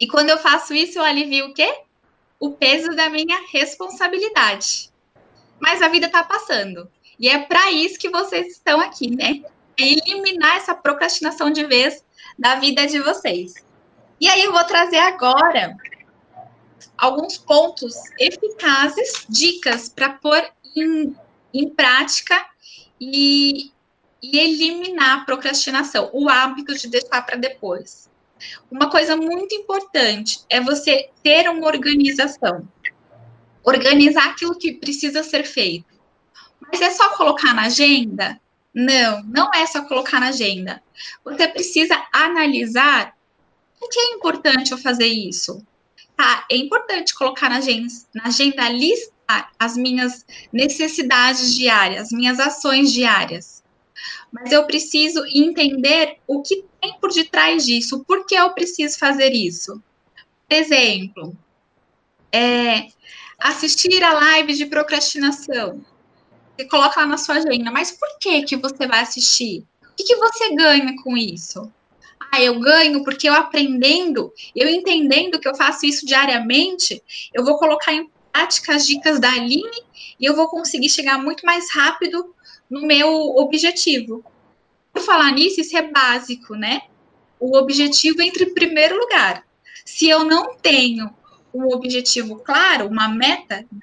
E quando eu faço isso, eu alivio o quê? O peso da minha responsabilidade. Mas a vida está passando. E é para isso que vocês estão aqui, né? É eliminar essa procrastinação de vez da vida de vocês. E aí eu vou trazer agora alguns pontos eficazes, dicas para pôr em, em prática e, e eliminar a procrastinação, o hábito de deixar para depois. Uma coisa muito importante é você ter uma organização. Organizar aquilo que precisa ser feito. Mas é só colocar na agenda? Não, não é só colocar na agenda. Você precisa analisar por que é importante eu fazer isso. Tá, é importante colocar na agenda, na agenda listar as minhas necessidades diárias, as minhas ações diárias. Mas eu preciso entender o que tem por detrás disso, por que eu preciso fazer isso. Por exemplo, é, assistir a live de procrastinação. Você coloca lá na sua agenda, mas por que, que você vai assistir? O que, que você ganha com isso? Ah, eu ganho porque eu aprendendo, eu entendendo que eu faço isso diariamente, eu vou colocar em prática as dicas da Aline e eu vou conseguir chegar muito mais rápido no meu objetivo. Por falar nisso, isso é básico, né? O objetivo entra em primeiro lugar. Se eu não tenho um objetivo claro, uma meta, de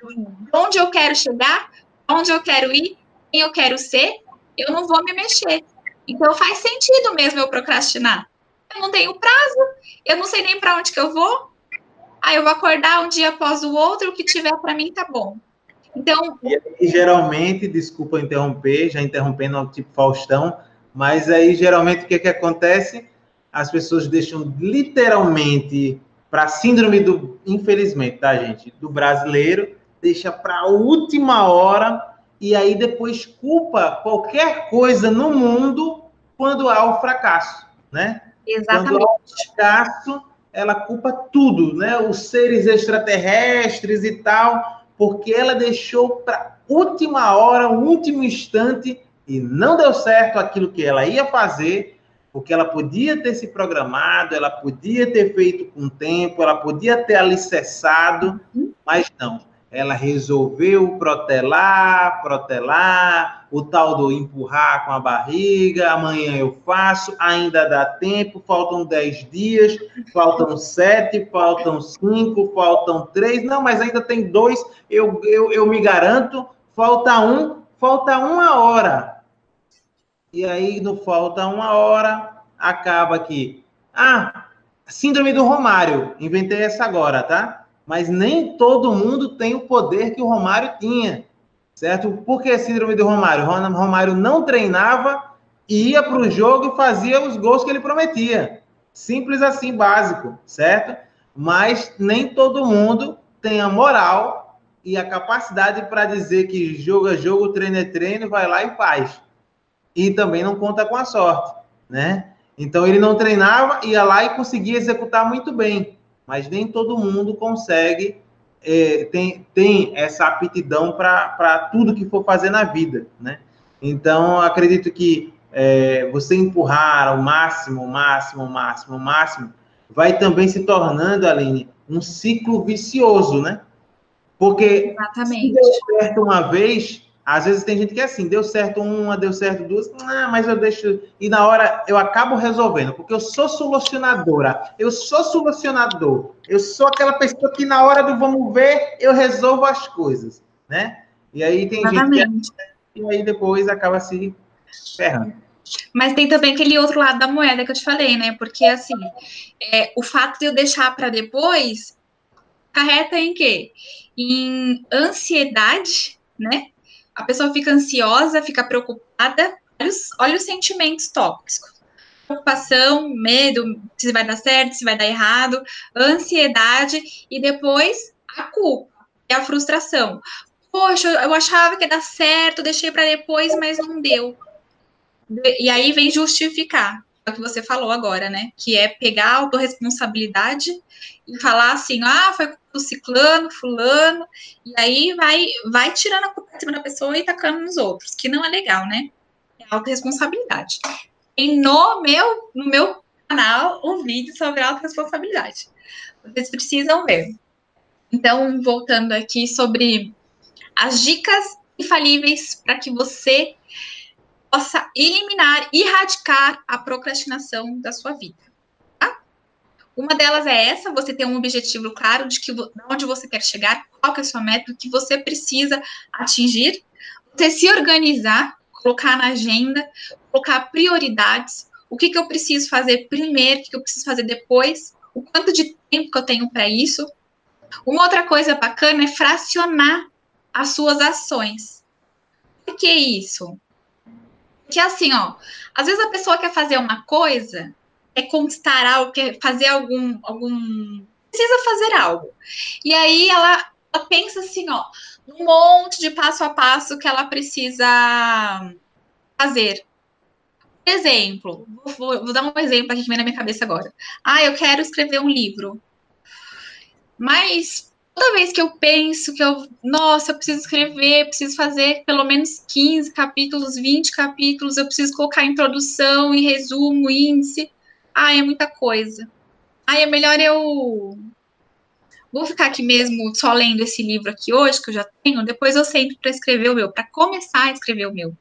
onde eu quero chegar, onde eu quero ir, quem eu quero ser, eu não vou me mexer. Então faz sentido mesmo eu procrastinar. Eu não tenho prazo, eu não sei nem para onde que eu vou. Aí eu vou acordar um dia após o outro, o que tiver para mim tá bom. Então. E geralmente, desculpa interromper, já interrompendo tipo Faustão, mas aí geralmente o que, que acontece? As pessoas deixam literalmente para síndrome do, infelizmente, tá, gente, do brasileiro, deixa para a última hora e aí depois culpa qualquer coisa no mundo quando há o fracasso, né? Exatamente. Quando há ela culpa tudo, né? Os seres extraterrestres e tal, porque ela deixou para última hora, o último instante e não deu certo aquilo que ela ia fazer, porque ela podia ter se programado, ela podia ter feito com tempo, ela podia ter alicerçado, uhum. mas não ela resolveu protelar, protelar, o tal do empurrar com a barriga, amanhã eu faço, ainda dá tempo, faltam 10 dias, faltam 7, faltam 5, faltam 3, não, mas ainda tem dois, eu, eu, eu me garanto, falta um, falta uma hora. E aí, no falta uma hora, acaba aqui. Ah, síndrome do Romário, inventei essa agora, tá? Mas nem todo mundo tem o poder que o Romário tinha, certo? Por que síndrome do Romário? Romário não treinava, ia para o jogo e fazia os gols que ele prometia. Simples assim, básico, certo? Mas nem todo mundo tem a moral e a capacidade para dizer que jogo é jogo, treino é treino, vai lá e faz. E também não conta com a sorte, né? Então ele não treinava, ia lá e conseguia executar muito bem mas nem todo mundo consegue, é, tem, tem essa aptidão para tudo que for fazer na vida, né? Então, acredito que é, você empurrar ao máximo, máximo, máximo, máximo, vai também se tornando, Aline, um ciclo vicioso, né? Porque Exatamente. se deu certo uma vez, às vezes tem gente que é assim, deu certo uma, deu certo duas, ah, mas eu deixo. E na hora eu acabo resolvendo, porque eu sou solucionadora, eu sou solucionador, eu sou aquela pessoa que na hora do vamos ver, eu resolvo as coisas, né? E aí tem Exatamente. gente que. E aí depois acaba se ferrando. Mas tem também aquele outro lado da moeda que eu te falei, né? Porque assim, é, o fato de eu deixar para depois carreta em quê? Em ansiedade, né? A pessoa fica ansiosa, fica preocupada, olha os, olha os sentimentos tóxicos. Preocupação, medo, se vai dar certo, se vai dar errado, ansiedade e depois a culpa, é a frustração. Poxa, eu achava que ia dar certo, deixei para depois, mas não deu. E aí vem justificar, é o que você falou agora, né? Que é pegar a autorresponsabilidade e falar assim, ah, foi do ciclano, fulano, e aí vai, vai tirando a culpa cima da pessoa e tacando nos outros, que não é legal, né? É autorresponsabilidade. E no meu, no meu canal um vídeo sobre autorresponsabilidade. Vocês precisam ver. Então, voltando aqui sobre as dicas infalíveis para que você possa eliminar, erradicar a procrastinação da sua vida. Uma delas é essa, você ter um objetivo claro de, que, de onde você quer chegar, qual que é a sua meta, o que você precisa atingir, você se organizar, colocar na agenda, colocar prioridades, o que, que eu preciso fazer primeiro, o que, que eu preciso fazer depois, o quanto de tempo que eu tenho para isso. Uma outra coisa bacana é fracionar as suas ações. Por que isso? Que assim, ó, às vezes a pessoa quer fazer uma coisa, é conquistar algo, quer fazer algum, algum, precisa fazer algo. E aí ela, ela pensa assim, ó, um monte de passo a passo que ela precisa fazer. Por exemplo, vou, vou dar um exemplo aqui que vem na minha cabeça agora. Ah, eu quero escrever um livro. Mas toda vez que eu penso que eu, nossa, eu preciso escrever, preciso fazer pelo menos 15 capítulos, 20 capítulos, eu preciso colocar introdução e resumo, índice. Ah, é muita coisa. Ah, é melhor eu vou ficar aqui mesmo só lendo esse livro aqui hoje que eu já tenho, depois eu sento para escrever o meu, para começar a escrever o meu.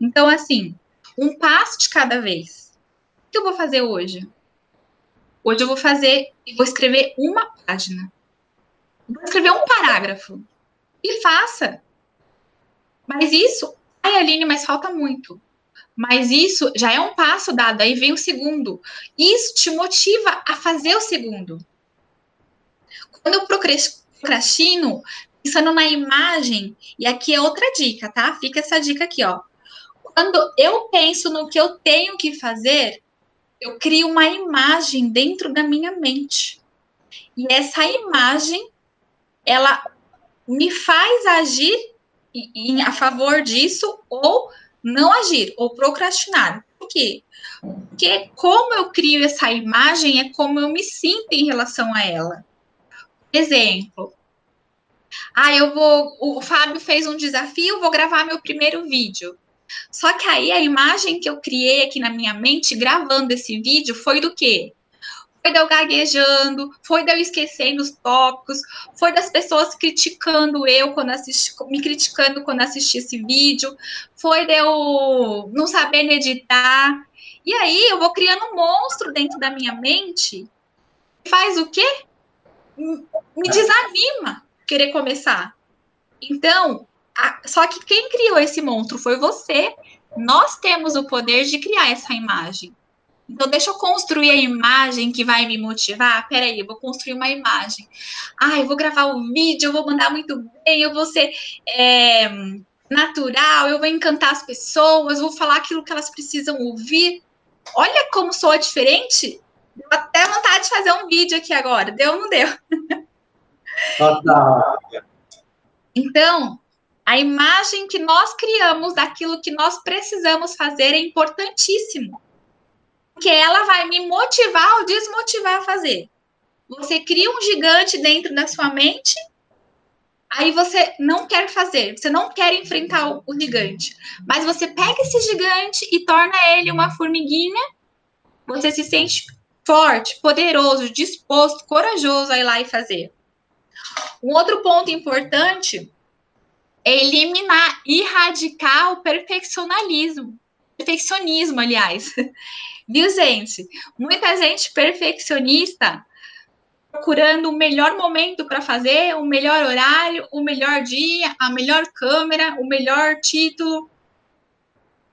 Então, assim, um passo de cada vez. O que eu vou fazer hoje? Hoje eu vou fazer e vou escrever uma página. Vou escrever um parágrafo. E faça. Mas isso, ai, Aline, mas falta muito. Mas isso já é um passo dado, aí vem o segundo. Isso te motiva a fazer o segundo. Quando eu procrastino, pensando na imagem, e aqui é outra dica, tá? Fica essa dica aqui, ó. Quando eu penso no que eu tenho que fazer, eu crio uma imagem dentro da minha mente. E essa imagem ela me faz agir em, a favor disso ou não agir, ou procrastinar. Por quê? Porque como eu crio essa imagem é como eu me sinto em relação a ela. Exemplo. Ah, eu vou. O Fábio fez um desafio, vou gravar meu primeiro vídeo. Só que aí a imagem que eu criei aqui na minha mente, gravando esse vídeo, foi do quê? Foi de eu gaguejando, foi de eu esquecendo os tópicos, foi das pessoas criticando eu quando assisti, me criticando quando assisti esse vídeo, foi de eu não saber editar. E aí eu vou criando um monstro dentro da minha mente. Faz o quê? Me desanima querer começar. Então, a, só que quem criou esse monstro foi você. Nós temos o poder de criar essa imagem. Então, deixa eu construir a imagem que vai me motivar. Peraí, eu vou construir uma imagem. Ah, eu vou gravar o um vídeo, eu vou mandar muito bem, eu vou ser é, natural, eu vou encantar as pessoas, vou falar aquilo que elas precisam ouvir. Olha como soa diferente. Deu até vontade de fazer um vídeo aqui agora. Deu ou não deu? Então, a imagem que nós criamos daquilo que nós precisamos fazer é importantíssimo que ela vai me motivar ou desmotivar a fazer. Você cria um gigante dentro da sua mente, aí você não quer fazer, você não quer enfrentar o, gigante, mas você pega esse gigante e torna ele uma formiguinha, você se sente forte, poderoso, disposto, corajoso a ir lá e fazer. Um outro ponto importante é eliminar, erradicar o perfeccionalismo. Perfeccionismo, aliás. Viu, gente? Muita gente perfeccionista procurando o melhor momento para fazer, o melhor horário, o melhor dia, a melhor câmera, o melhor título.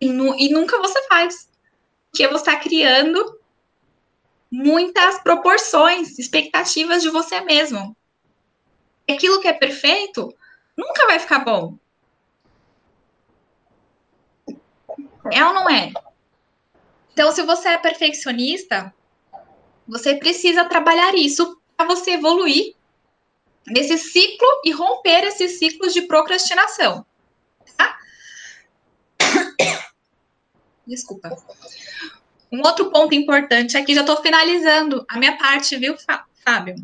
E, nu e nunca você faz. Porque você está criando muitas proporções, expectativas de você mesmo. Aquilo que é perfeito nunca vai ficar bom. É ou não é? Então, se você é perfeccionista, você precisa trabalhar isso para você evoluir nesse ciclo e romper esses ciclos de procrastinação. Tá? Desculpa. Um outro ponto importante aqui, já estou finalizando a minha parte, viu, Fábio?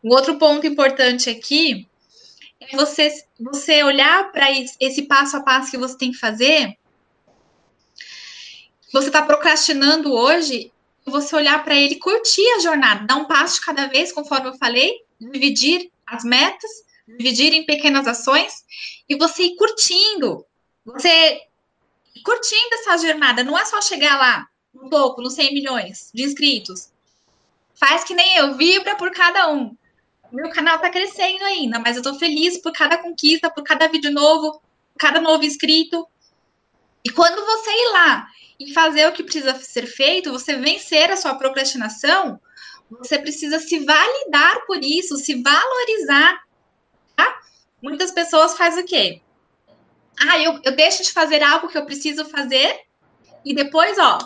Um outro ponto importante aqui é você, você olhar para esse passo a passo que você tem que fazer você está procrastinando hoje você olhar para ele, curtir a jornada, dar um passo de cada vez, conforme eu falei, dividir as metas, dividir em pequenas ações e você ir curtindo. Você curtindo essa jornada, não é só chegar lá um pouco, nos 100 milhões de inscritos. Faz que nem eu, vibra por cada um. Meu canal tá crescendo ainda, mas eu tô feliz por cada conquista, por cada vídeo novo, por cada novo inscrito. E quando você ir lá e fazer o que precisa ser feito, você vencer a sua procrastinação, você precisa se validar por isso, se valorizar. Tá? Muitas pessoas fazem o quê? Ah, eu, eu deixo de fazer algo que eu preciso fazer e depois, ó,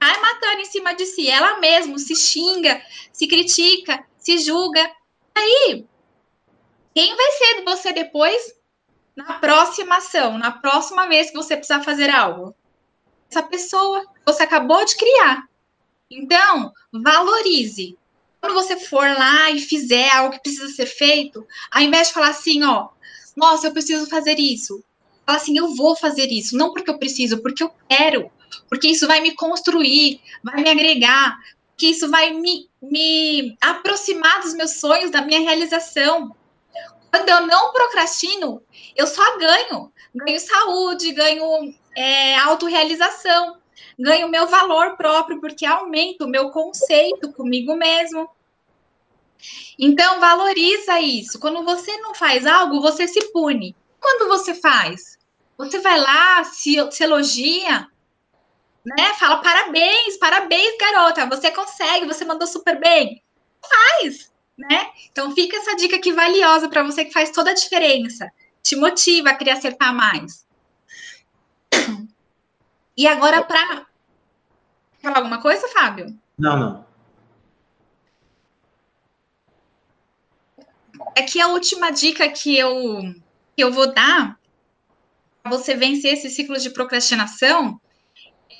vai matando em cima de si. Ela mesma se xinga, se critica, se julga. Aí, quem vai ser você depois na próxima ação, na próxima vez que você precisar fazer algo? Essa pessoa que você acabou de criar. Então, valorize. Quando você for lá e fizer algo que precisa ser feito, ao invés de falar assim, ó, nossa, eu preciso fazer isso. Fala assim, eu vou fazer isso, não porque eu preciso, porque eu quero, porque isso vai me construir, vai me agregar, que isso vai me, me aproximar dos meus sonhos, da minha realização. Quando eu não procrastino, eu só ganho. Ganho saúde, ganho é, autorrealização ganho meu valor próprio, porque aumenta o meu conceito comigo mesmo. Então, valoriza isso. Quando você não faz algo, você se pune. Quando você faz, você vai lá, se, se elogia, né? Fala parabéns, parabéns, garota, você consegue, você mandou super bem. Faz, né? Então, fica essa dica aqui valiosa para você que faz toda a diferença. Te motiva a querer acertar mais. E agora, para falar alguma coisa, Fábio? Não, não. Aqui a última dica que eu, que eu vou dar para você vencer esse ciclo de procrastinação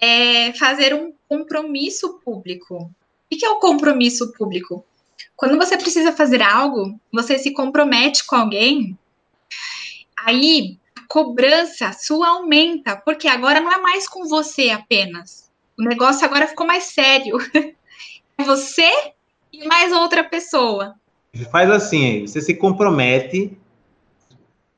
é fazer um compromisso público. O que é o compromisso público? Quando você precisa fazer algo, você se compromete com alguém, aí cobrança sua aumenta, porque agora não é mais com você apenas. O negócio agora ficou mais sério. É você e mais outra pessoa. Faz assim, você se compromete.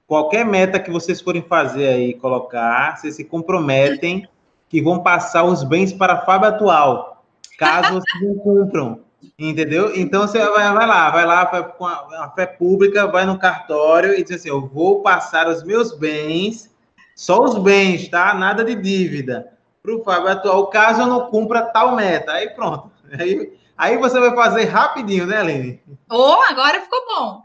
Qualquer meta que vocês forem fazer aí, colocar, vocês se comprometem que vão passar os bens para a Fábio atual, caso vocês não cumpram. Entendeu? Então você vai, vai lá, vai lá vai com a, fé pública, vai no cartório e diz assim: eu vou passar os meus bens, só os bens, tá? Nada de dívida, para o Fábio atual, caso eu não cumpra tal meta. Aí pronto. Aí, aí você vai fazer rapidinho, né, Aline? Oh, agora ficou bom.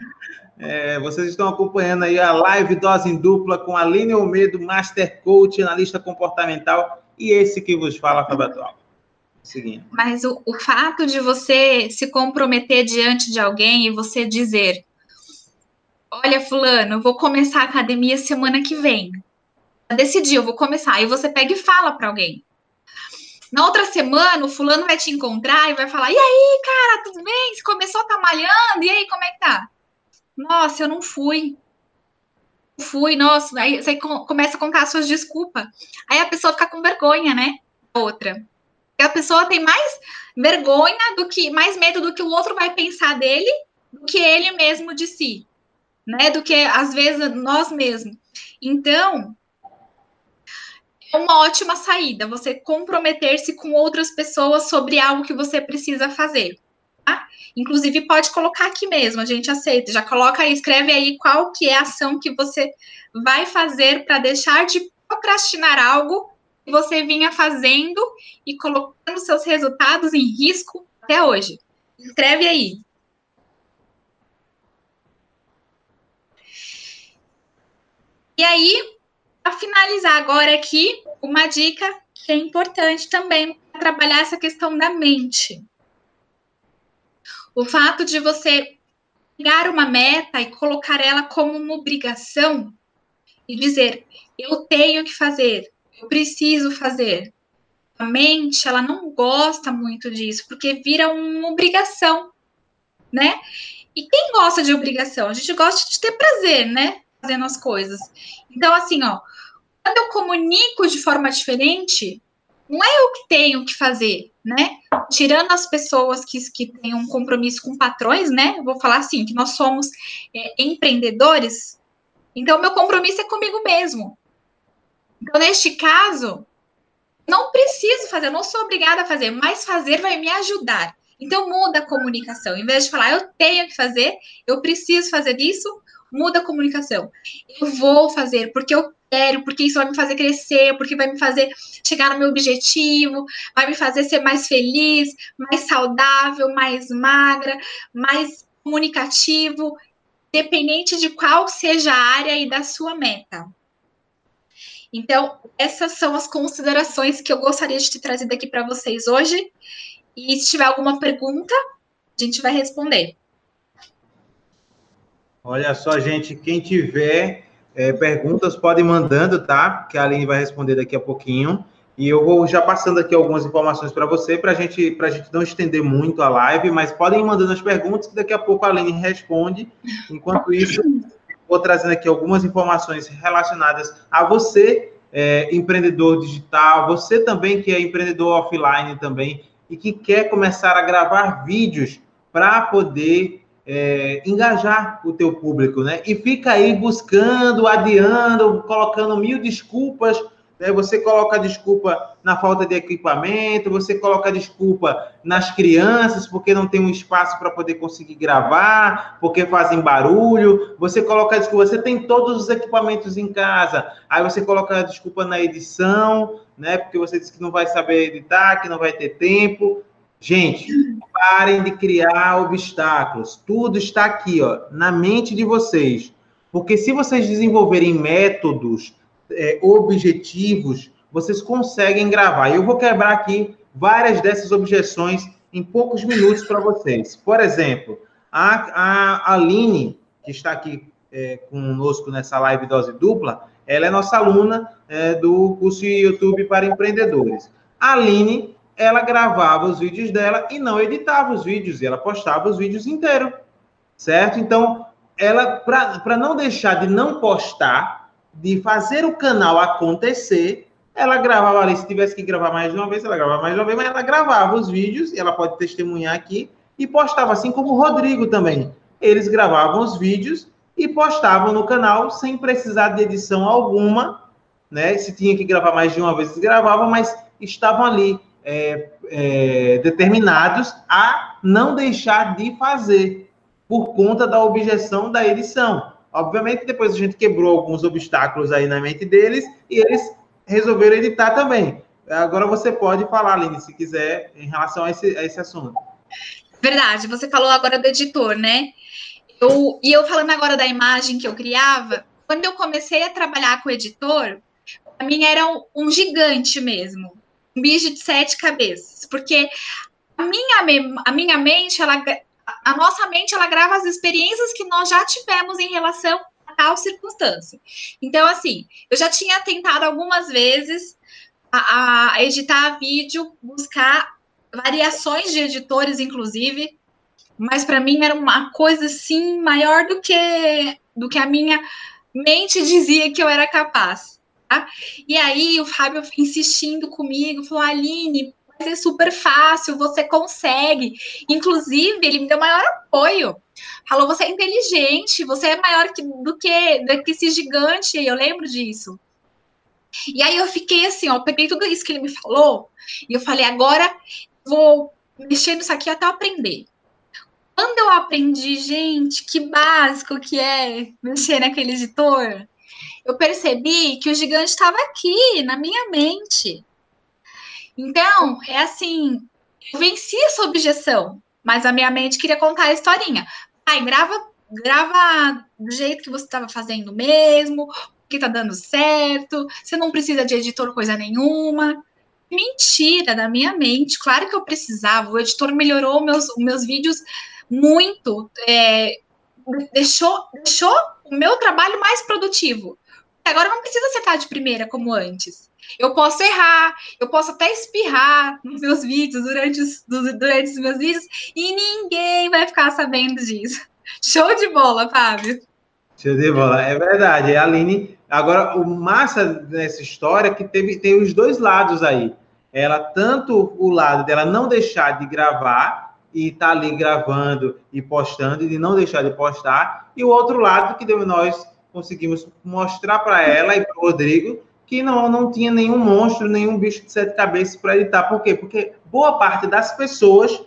É, vocês estão acompanhando aí a live Dose em Dupla com a Aline Almeida, Master Coach, analista comportamental, e esse que vos fala, Fábio Atual. Seguindo. Mas o, o fato de você se comprometer diante de alguém e você dizer: Olha, Fulano, eu vou começar a academia semana que vem. Decidi, eu vou começar. Aí você pega e fala para alguém. Na outra semana, o fulano vai te encontrar e vai falar: E aí, cara, tudo bem? Você começou a tá malhando? E aí, como é que tá? Nossa, eu não fui. Fui, nossa. Aí você começa a contar as suas desculpas. Aí a pessoa fica com vergonha, né? Outra a pessoa tem mais vergonha do que, mais medo do que o outro vai pensar dele, do que ele mesmo de si, né? Do que às vezes nós mesmos. Então, é uma ótima saída você comprometer-se com outras pessoas sobre algo que você precisa fazer. Tá? Inclusive, pode colocar aqui mesmo, a gente aceita. Já coloca aí, escreve aí qual que é a ação que você vai fazer para deixar de procrastinar algo que você vinha fazendo e colocando seus resultados em risco até hoje. Escreve aí. E aí, para finalizar agora aqui, uma dica que é importante também para trabalhar essa questão da mente. O fato de você pegar uma meta e colocar ela como uma obrigação e dizer, eu tenho que fazer, eu preciso fazer. A mente, ela não gosta muito disso, porque vira uma obrigação, né? E quem gosta de obrigação? A gente gosta de ter prazer, né? Fazendo as coisas. Então, assim, ó, quando eu comunico de forma diferente, não é eu que tenho que fazer, né? Tirando as pessoas que, que têm um compromisso com patrões, né? vou falar assim, que nós somos é, empreendedores, então meu compromisso é comigo mesmo. Então, neste caso, não preciso fazer, não sou obrigada a fazer, mas fazer vai me ajudar. Então, muda a comunicação. Em vez de falar, eu tenho que fazer, eu preciso fazer isso, muda a comunicação. Eu vou fazer porque eu quero, porque isso vai me fazer crescer, porque vai me fazer chegar no meu objetivo, vai me fazer ser mais feliz, mais saudável, mais magra, mais comunicativo, dependente de qual seja a área e da sua meta. Então, essas são as considerações que eu gostaria de te trazer aqui para vocês hoje. E se tiver alguma pergunta, a gente vai responder. Olha só, gente, quem tiver é, perguntas, pode ir mandando, tá? Que a Aline vai responder daqui a pouquinho. E eu vou já passando aqui algumas informações para você, para gente, a gente não estender muito a live, mas podem ir mandando as perguntas, que daqui a pouco a Aline responde. Enquanto isso, vou trazendo aqui algumas informações relacionadas a você, é, empreendedor digital, você também que é empreendedor offline também e que quer começar a gravar vídeos para poder é, engajar o teu público, né? E fica aí buscando, adiando, colocando mil desculpas né? Você coloca a desculpa na falta de equipamento, você coloca desculpa nas crianças, porque não tem um espaço para poder conseguir gravar, porque fazem barulho. Você coloca desculpa, você tem todos os equipamentos em casa, aí você coloca desculpa na edição, né? Porque você disse que não vai saber editar, que não vai ter tempo. Gente, parem de criar obstáculos. Tudo está aqui, ó, na mente de vocês. Porque se vocês desenvolverem métodos é, objetivos, vocês conseguem gravar. Eu vou quebrar aqui várias dessas objeções em poucos minutos para vocês. Por exemplo, a, a Aline, que está aqui é, conosco nessa live dose dupla, ela é nossa aluna é, do curso YouTube para empreendedores. A Aline, ela gravava os vídeos dela e não editava os vídeos, e ela postava os vídeos inteiros, certo? Então, ela, para não deixar de não postar, de fazer o canal acontecer, ela gravava ali, se tivesse que gravar mais de uma vez, ela gravava mais de uma vez, mas ela gravava os vídeos, e ela pode testemunhar aqui, e postava, assim como o Rodrigo também. Eles gravavam os vídeos e postavam no canal sem precisar de edição alguma, né? Se tinha que gravar mais de uma vez, eles gravavam, mas estavam ali é, é, determinados a não deixar de fazer, por conta da objeção da edição. Obviamente, depois a gente quebrou alguns obstáculos aí na mente deles e eles resolveram editar também. Agora você pode falar, Aline, se quiser, em relação a esse, a esse assunto. Verdade, você falou agora do editor, né? Eu, e eu falando agora da imagem que eu criava, quando eu comecei a trabalhar com o editor, a minha era um, um gigante mesmo, um bicho de sete cabeças, porque a minha, a minha mente, ela a nossa mente ela grava as experiências que nós já tivemos em relação tal circunstância. Então, assim, eu já tinha tentado algumas vezes a, a editar vídeo, buscar variações de editores, inclusive, mas para mim era uma coisa assim maior do que do que a minha mente dizia que eu era capaz. Tá? E aí o Fábio insistindo comigo, falou: Aline, é super fácil, você consegue. Inclusive, ele me deu maior apoio. Falou: você é inteligente, você é maior que, do, que, do que esse gigante. Eu lembro disso. E aí eu fiquei assim, ó, peguei tudo isso que ele me falou e eu falei: agora vou mexer nisso aqui até eu aprender. Quando eu aprendi, gente, que básico que é mexer naquele editor, eu percebi que o gigante estava aqui, na minha mente. Então, é assim, eu venci essa objeção, mas a minha mente queria contar a historinha. Ai, grava, grava do jeito que você estava fazendo mesmo, que tá dando certo, você não precisa de editor coisa nenhuma. Mentira da minha mente, claro que eu precisava. O editor melhorou meus, meus vídeos muito, é, deixou, deixou o meu trabalho mais produtivo. Agora não precisa acertar de primeira como antes. Eu posso errar, eu posso até espirrar nos meus vídeos, durante os, durante os meus vídeos, e ninguém vai ficar sabendo disso. Show de bola, Fábio. Show de bola, é verdade. É a Aline. Agora, o massa dessa história é que teve, tem os dois lados aí. ela tanto o lado dela não deixar de gravar e tá ali gravando e postando e de não deixar de postar, e o outro lado que nós conseguimos mostrar para ela e para o Rodrigo que não, não tinha nenhum monstro, nenhum bicho de sete cabeças para editar. Por quê? Porque boa parte das pessoas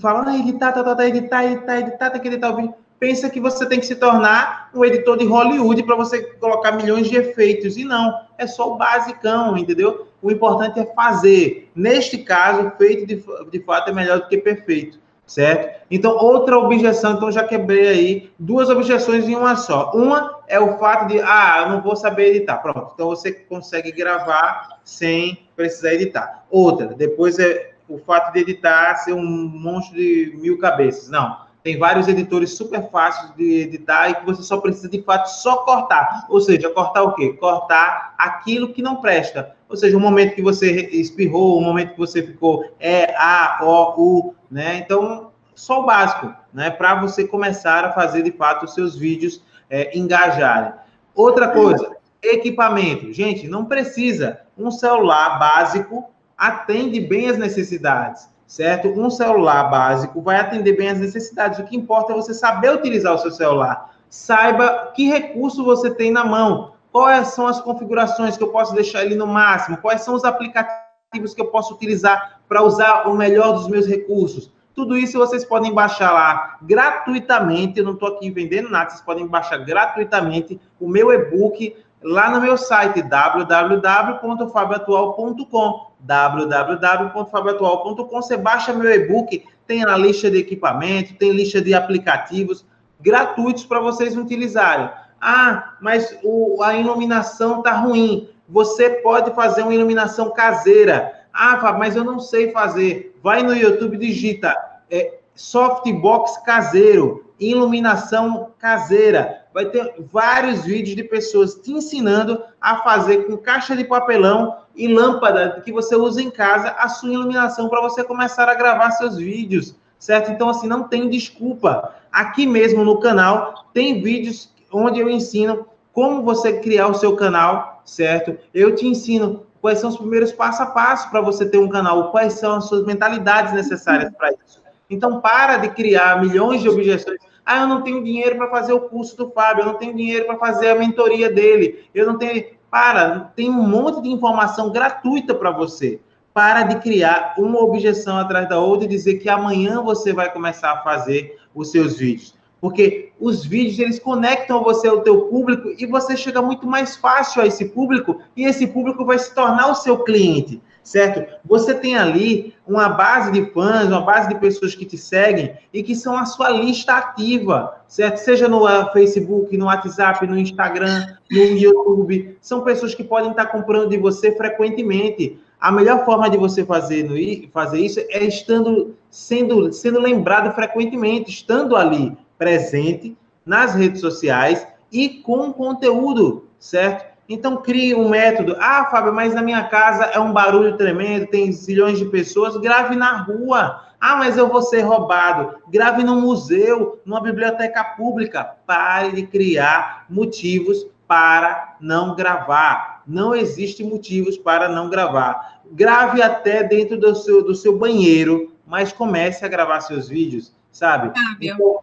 falam, ah, editar, tá, tá, tá, editar, editar, editar, tem que editar o vídeo. Pensa que você tem que se tornar um editor de Hollywood para você colocar milhões de efeitos. E não, é só o basicão, entendeu? O importante é fazer. Neste caso, feito de, de fato é melhor do que perfeito certo? Então, outra objeção, então já quebrei aí duas objeções em uma só. Uma é o fato de, ah, eu não vou saber editar. Pronto, então você consegue gravar sem precisar editar. Outra, depois é o fato de editar ser um monstro de mil cabeças. Não, tem vários editores super fáceis de editar e que você só precisa, de fato, só cortar. Ou seja, cortar o quê? Cortar aquilo que não presta. Ou seja, o momento que você espirrou, o momento que você ficou é, a, o, u, né? Então, só o básico, né? Para você começar a fazer, de fato, os seus vídeos é, engajarem. Outra coisa, equipamento. Gente, não precisa. Um celular básico atende bem as necessidades, certo? Um celular básico vai atender bem as necessidades. O que importa é você saber utilizar o seu celular. Saiba que recurso você tem na mão. Quais são as configurações que eu posso deixar ele no máximo? Quais são os aplicativos que eu posso utilizar para usar o melhor dos meus recursos? Tudo isso vocês podem baixar lá gratuitamente. Eu não estou aqui vendendo nada, vocês podem baixar gratuitamente o meu e-book lá no meu site www.fabioatual.com www.fabioatual.com Você baixa meu e-book, tem a lista de equipamento, tem lista de aplicativos gratuitos para vocês utilizarem. Ah, mas o, a iluminação tá ruim. Você pode fazer uma iluminação caseira. Ah, Fábio, mas eu não sei fazer. Vai no YouTube, digita é, softbox caseiro, iluminação caseira. Vai ter vários vídeos de pessoas te ensinando a fazer com caixa de papelão e lâmpada que você usa em casa a sua iluminação para você começar a gravar seus vídeos, certo? Então, assim, não tem desculpa. Aqui mesmo no canal tem vídeos onde eu ensino como você criar o seu canal, certo? Eu te ensino quais são os primeiros passo a passo para você ter um canal, quais são as suas mentalidades necessárias para isso. Então, para de criar milhões de objeções. Ah, eu não tenho dinheiro para fazer o curso do Fábio, eu não tenho dinheiro para fazer a mentoria dele, eu não tenho. Para, tem um monte de informação gratuita para você. Para de criar uma objeção atrás da outra e dizer que amanhã você vai começar a fazer os seus vídeos porque os vídeos eles conectam você ao teu público e você chega muito mais fácil a esse público e esse público vai se tornar o seu cliente, certo? Você tem ali uma base de fãs, uma base de pessoas que te seguem e que são a sua lista ativa, certo? Seja no uh, Facebook, no WhatsApp, no Instagram, no YouTube, são pessoas que podem estar comprando de você frequentemente. A melhor forma de você fazer, fazer isso é estando sendo, sendo lembrado frequentemente, estando ali, presente nas redes sociais e com conteúdo, certo? Então crie um método. Ah, Fábio, mas na minha casa é um barulho tremendo, tem zilhões de pessoas. Grave na rua. Ah, mas eu vou ser roubado. Grave no museu, numa biblioteca pública. Pare de criar motivos para não gravar. Não existe motivos para não gravar. Grave até dentro do seu, do seu banheiro, mas comece a gravar seus vídeos, sabe? Fábio. Então,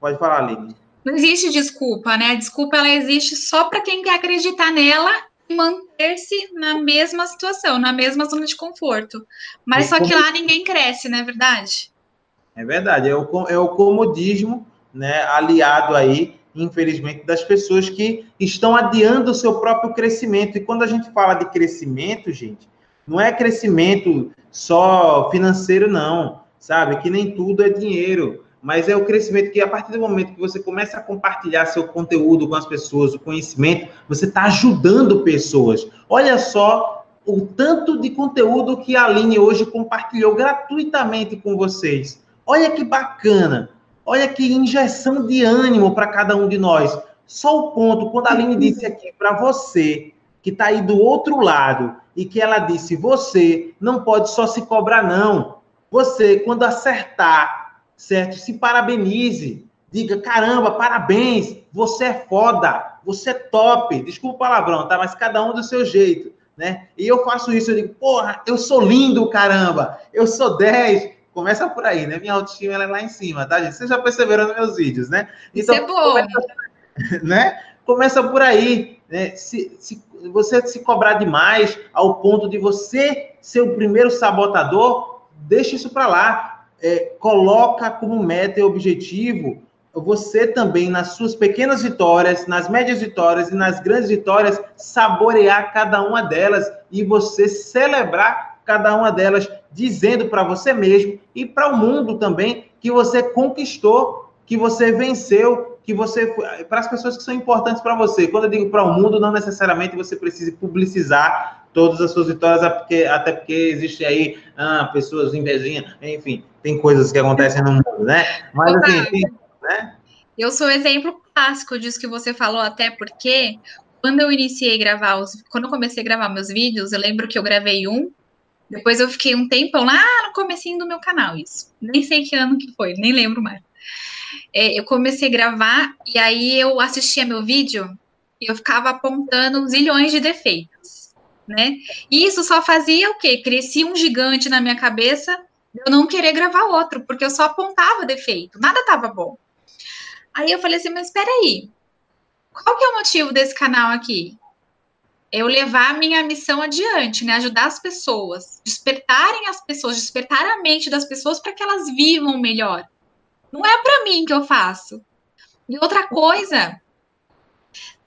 Pode falar, Aline. Não existe desculpa, né? A desculpa ela existe só para quem quer acreditar nela e manter-se na mesma situação, na mesma zona de conforto. Mas só que lá ninguém cresce, não é verdade? É verdade, é o, é o comodismo, né, aliado aí, infelizmente, das pessoas que estão adiando o seu próprio crescimento. E quando a gente fala de crescimento, gente, não é crescimento só financeiro, não, sabe? Que nem tudo é dinheiro mas é o crescimento que a partir do momento que você começa a compartilhar seu conteúdo com as pessoas, o conhecimento, você está ajudando pessoas. Olha só o tanto de conteúdo que a Aline hoje compartilhou gratuitamente com vocês. Olha que bacana. Olha que injeção de ânimo para cada um de nós. Só o ponto, quando a Aline disse aqui para você, que está aí do outro lado, e que ela disse: você não pode só se cobrar, não. Você, quando acertar certo? Se parabenize. Diga, caramba, parabéns, você é foda, você é top. Desculpa o palavrão, tá? Mas cada um do seu jeito, né? E eu faço isso, eu digo, porra, eu sou lindo, caramba, eu sou 10. Começa por aí, né? Minha autoestima é lá em cima, tá, gente? Vocês já perceberam nos meus vídeos, né? Então, isso é bom. Começa, né? começa por aí. Né? Se, se você se cobrar demais ao ponto de você ser o primeiro sabotador, deixa isso para lá. É, coloca como meta e objetivo você também, nas suas pequenas vitórias, nas médias vitórias e nas grandes vitórias, saborear cada uma delas e você celebrar cada uma delas, dizendo para você mesmo e para o mundo também que você conquistou, que você venceu, que você para as pessoas que são importantes para você. Quando eu digo para o mundo, não necessariamente você precisa publicizar todas as suas vitórias, porque, até porque existe aí ah, pessoas invejinhas, enfim, tem coisas que acontecem no mundo, né? Mas assim, tem, né? Eu sou exemplo clássico disso que você falou, até porque quando eu iniciei a gravar os, quando eu comecei a gravar meus vídeos, eu lembro que eu gravei um, depois eu fiquei um tempão lá no comecinho do meu canal, isso. Nem sei que ano que foi, nem lembro mais. É, eu comecei a gravar e aí eu assistia meu vídeo e eu ficava apontando zilhões de defeitos, né? Isso só fazia o quê? Crescia um gigante na minha cabeça eu não querer gravar outro, porque eu só apontava defeito, nada estava bom. Aí eu falei assim, mas espera aí, qual que é o motivo desse canal aqui? Eu levar a minha missão adiante, né? Ajudar as pessoas, despertarem as pessoas, despertar a mente das pessoas para que elas vivam melhor. Não é para mim que eu faço. E outra coisa,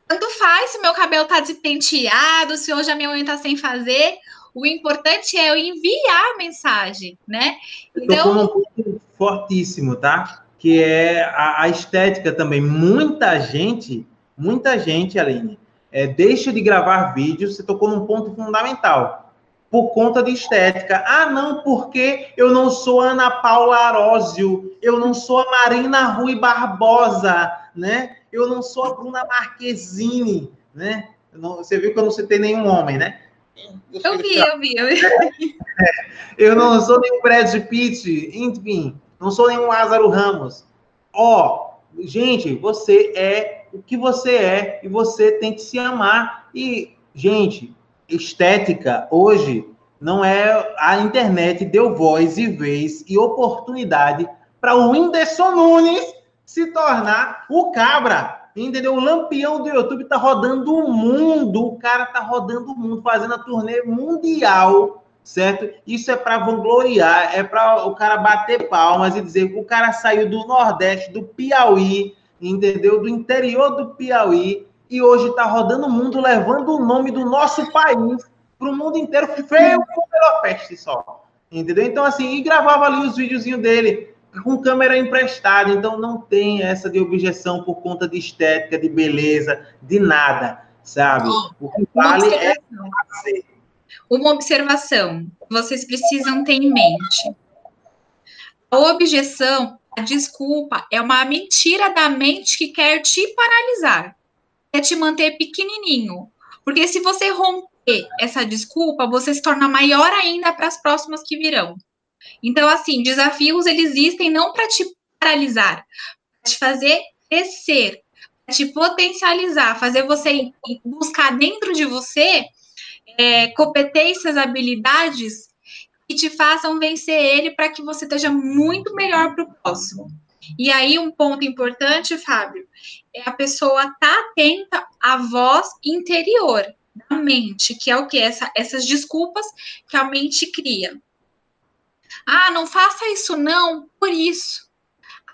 tanto faz se meu cabelo tá despenteado, se hoje a minha unha tá sem fazer, o importante é eu enviar a mensagem, né? Então, um ponto fortíssimo, tá? Que é a, a, estética também. Muita gente, muita gente, Aline, é, deixa de gravar vídeos, você tocou num ponto fundamental. Por conta de estética. Ah, não, porque eu não sou Ana Paula Arósio, eu não sou a Marina Rui Barbosa, né? Eu não sou a Bruna Marquezine, né? Não, você viu que eu não citei nenhum homem, né? Eu vi, eu vi, eu vi. eu não sou nenhum Brad Pitt, enfim, não sou nenhum Lázaro Ramos. Ó, oh, gente, você é o que você é e você tem que se amar. E, gente, estética hoje não é a internet deu voz e vez e oportunidade para o Whindersson Nunes se tornar o cabra Entendeu? O lampião do YouTube tá rodando o mundo. O cara tá rodando o mundo, fazendo a turnê mundial, certo? Isso é para vangloriar, é para o cara bater palmas e dizer que o cara saiu do Nordeste, do Piauí, entendeu? Do interior do Piauí e hoje tá rodando o mundo, levando o nome do nosso país para o mundo inteiro, feio como peste só. Entendeu? Então, assim, e gravava ali os videozinhos dele com câmera emprestada, então não tem essa de objeção por conta de estética, de beleza, de nada, sabe? O que vale é fazer. Uma observação, vocês precisam ter em mente. A objeção, a desculpa, é uma mentira da mente que quer te paralisar, quer te manter pequenininho. Porque se você romper essa desculpa, você se torna maior ainda para as próximas que virão. Então, assim, desafios eles existem não para te paralisar, para te fazer crescer, para te potencializar, fazer você buscar dentro de você é, competências, habilidades que te façam vencer ele para que você esteja muito melhor para o próximo. E aí, um ponto importante, Fábio, é a pessoa estar tá atenta à voz interior da mente, que é o que? Essa, essas desculpas que a mente cria. Ah, não faça isso não, por isso.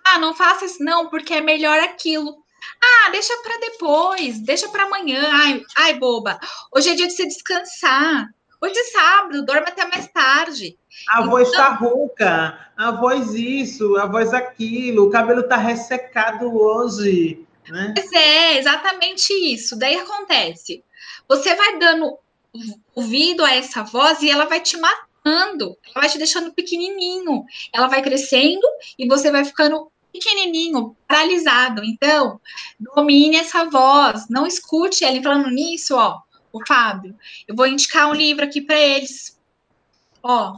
Ah, não faça isso não, porque é melhor aquilo. Ah, deixa para depois, deixa para amanhã. Ai, ai, boba. Hoje é dia de você descansar. Hoje é sábado, dorme até mais tarde. A então... voz tá rouca, a voz isso, a voz aquilo, o cabelo tá ressecado hoje, né? Pois é, exatamente isso. Daí acontece. Você vai dando ouvido a essa voz e ela vai te matar ela vai te deixando pequenininho, ela vai crescendo e você vai ficando pequenininho, paralisado. Então, domine essa voz, não escute ele falando nisso, ó, o Fábio. Eu vou indicar um livro aqui para eles. Ó,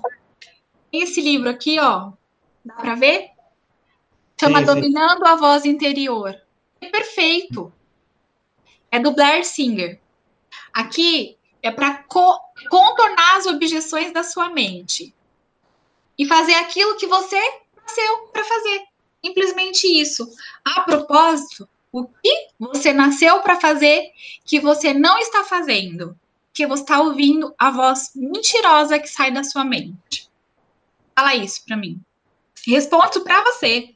esse livro aqui, ó, dá para ver? Chama sim, sim. Dominando a Voz Interior. É perfeito. É do Blair Singer. Aqui é para co contornar as objeções da sua mente e fazer aquilo que você nasceu para fazer. Simplesmente isso. A propósito, o que você nasceu para fazer que você não está fazendo? Que você está ouvindo a voz mentirosa que sai da sua mente. Fala isso para mim. Respondo para você.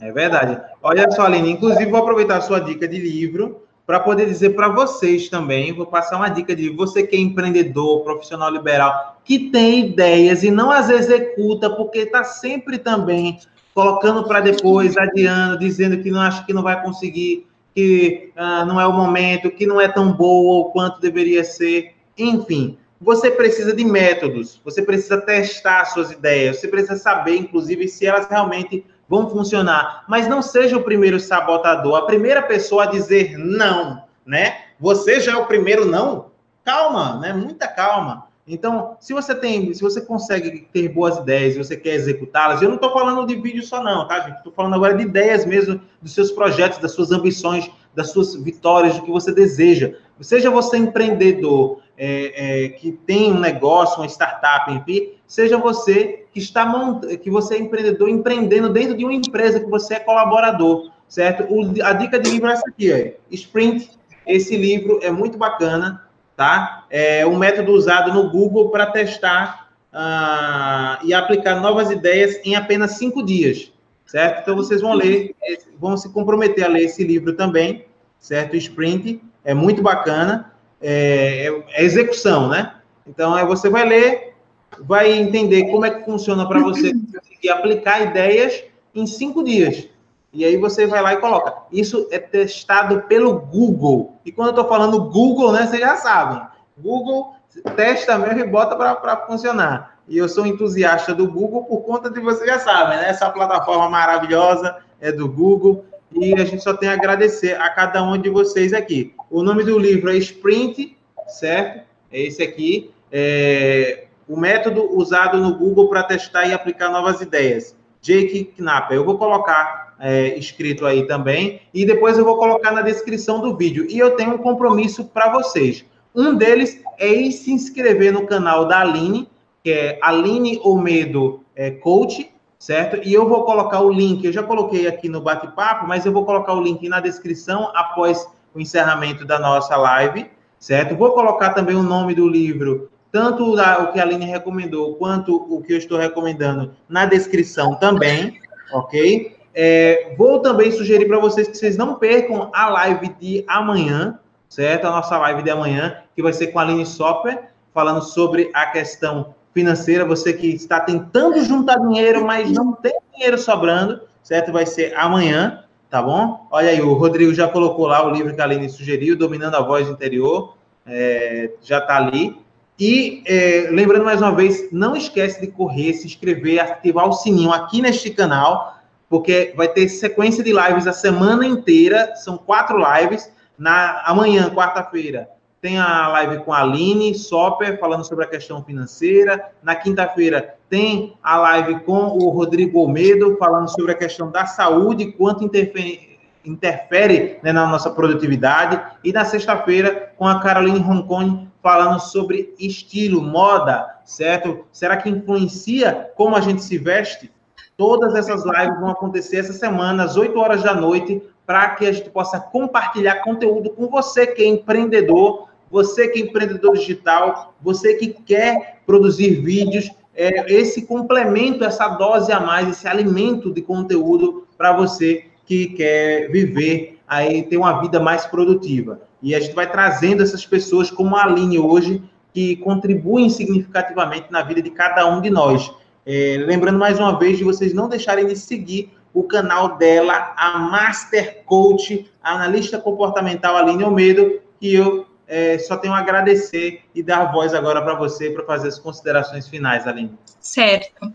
É verdade. Olha só, Aline, inclusive vou aproveitar a sua dica de livro para poder dizer para vocês também, vou passar uma dica de você que é empreendedor, profissional liberal, que tem ideias e não as executa porque está sempre também colocando para depois, adiando, dizendo que não acha que não vai conseguir, que ah, não é o momento, que não é tão boa o quanto deveria ser, enfim. Você precisa de métodos, você precisa testar suas ideias, você precisa saber, inclusive, se elas realmente vão funcionar. Mas não seja o primeiro sabotador, a primeira pessoa a dizer não, né? Você já é o primeiro não? Calma, né? Muita calma. Então, se você tem, se você consegue ter boas ideias e você quer executá-las, eu não estou falando de vídeo só não, tá, gente? Estou falando agora de ideias mesmo dos seus projetos, das suas ambições, das suas vitórias, do que você deseja. Seja você empreendedor é, é, que tem um negócio, uma startup, enfim, seja você que está mont... que você é empreendedor empreendendo dentro de uma empresa que você é colaborador, certo? O, a dica de livro é essa aqui, ó, Sprint. Esse livro é muito bacana, tá? É um método usado no Google para testar uh, e aplicar novas ideias em apenas cinco dias, certo? Então vocês vão ler, vão se comprometer a ler esse livro também, certo? Sprint é muito bacana, é, é, é execução, né? Então é você vai ler, vai entender como é que funciona para você conseguir aplicar ideias em cinco dias. E aí você vai lá e coloca. Isso é testado pelo Google. E quando eu estou falando Google, né, vocês já sabem. Google testa mesmo e bota para funcionar. E eu sou entusiasta do Google por conta de vocês já sabem, né? Essa plataforma maravilhosa é do Google. E a gente só tem a agradecer a cada um de vocês aqui. O nome do livro é Sprint, certo? É esse aqui. É o método usado no Google para testar e aplicar novas ideias. Jake Knapper. Eu vou colocar é, escrito aí também, e depois eu vou colocar na descrição do vídeo. E eu tenho um compromisso para vocês. Um deles é se inscrever no canal da Aline, que é Aline Omedo é, Coach, certo? E eu vou colocar o link, eu já coloquei aqui no bate-papo, mas eu vou colocar o link na descrição após o encerramento da nossa live, certo? Vou colocar também o nome do livro, tanto o que a Aline recomendou, quanto o que eu estou recomendando na descrição também, ok? É, vou também sugerir para vocês que vocês não percam a live de amanhã, certo? A nossa live de amanhã, que vai ser com a Aline Soper, falando sobre a questão financeira. Você que está tentando juntar dinheiro, mas não tem dinheiro sobrando, certo? Vai ser amanhã, tá bom? Olha aí, o Rodrigo já colocou lá o livro que a Aline sugeriu, Dominando a Voz Interior, é, já está ali. E é, lembrando mais uma vez, não esquece de correr, se inscrever, ativar o sininho aqui neste canal porque vai ter sequência de lives a semana inteira, são quatro lives. Na amanhã, quarta-feira, tem a live com a Aline Soper, falando sobre a questão financeira. Na quinta-feira, tem a live com o Rodrigo Almedo, falando sobre a questão da saúde, quanto interfere, interfere né, na nossa produtividade. E na sexta-feira, com a Caroline Roncone, falando sobre estilo, moda, certo? Será que influencia como a gente se veste? Todas essas lives vão acontecer essa semana, às 8 horas da noite, para que a gente possa compartilhar conteúdo com você que é empreendedor, você que é empreendedor digital, você que quer produzir vídeos, é, esse complemento, essa dose a mais, esse alimento de conteúdo para você que quer viver aí, ter uma vida mais produtiva. E a gente vai trazendo essas pessoas como a Aline hoje, que contribuem significativamente na vida de cada um de nós. É, lembrando mais uma vez de vocês não deixarem de seguir o canal dela, a Master Coach, a analista comportamental Aline Almeida, que eu é, só tenho a agradecer e dar voz agora para você para fazer as considerações finais, Aline. Certo.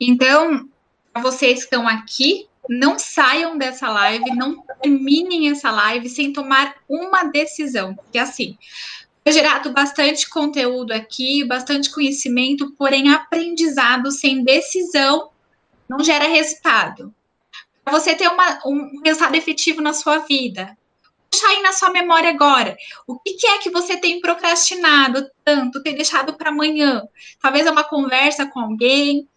Então, vocês que estão aqui, não saiam dessa live, não terminem essa live sem tomar uma decisão, porque assim, gerado bastante conteúdo aqui, bastante conhecimento, porém aprendizado sem decisão não gera resultado. Para você ter uma, um resultado efetivo na sua vida, puxar aí na sua memória agora. O que, que é que você tem procrastinado tanto, tem deixado para amanhã? Talvez é uma conversa com alguém,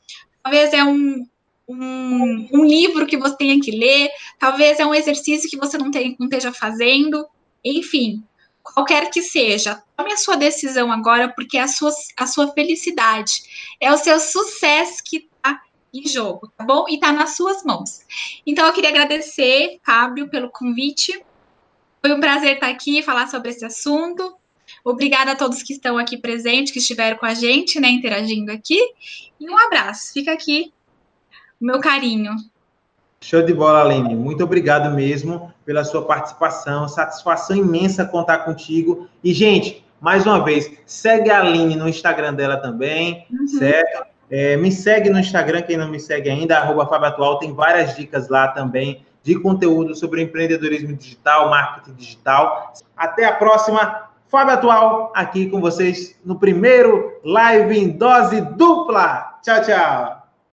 talvez é um, um, um, livro que você tenha que ler, talvez é um exercício que você não, tem, não esteja fazendo, enfim, qualquer que seja, tome a sua decisão agora, porque é a sua, a sua felicidade, é o seu sucesso que está em jogo, tá bom? E está nas suas mãos. Então, eu queria agradecer, Fábio, pelo convite. Foi um prazer estar aqui e falar sobre esse assunto. Obrigada a todos que estão aqui presentes, que estiveram com a gente, né, interagindo aqui. E um abraço. Fica aqui o meu carinho. Show de bola, Aline. Muito obrigado mesmo pela sua participação. Satisfação imensa contar contigo. E, gente, mais uma vez, segue a Aline no Instagram dela também, uhum. certo? É, me segue no Instagram, quem não me segue ainda, arroba Fábio Atual, tem várias dicas lá também de conteúdo sobre empreendedorismo digital, marketing digital. Até a próxima. Fábio Atual, aqui com vocês no primeiro live em dose dupla. Tchau, tchau.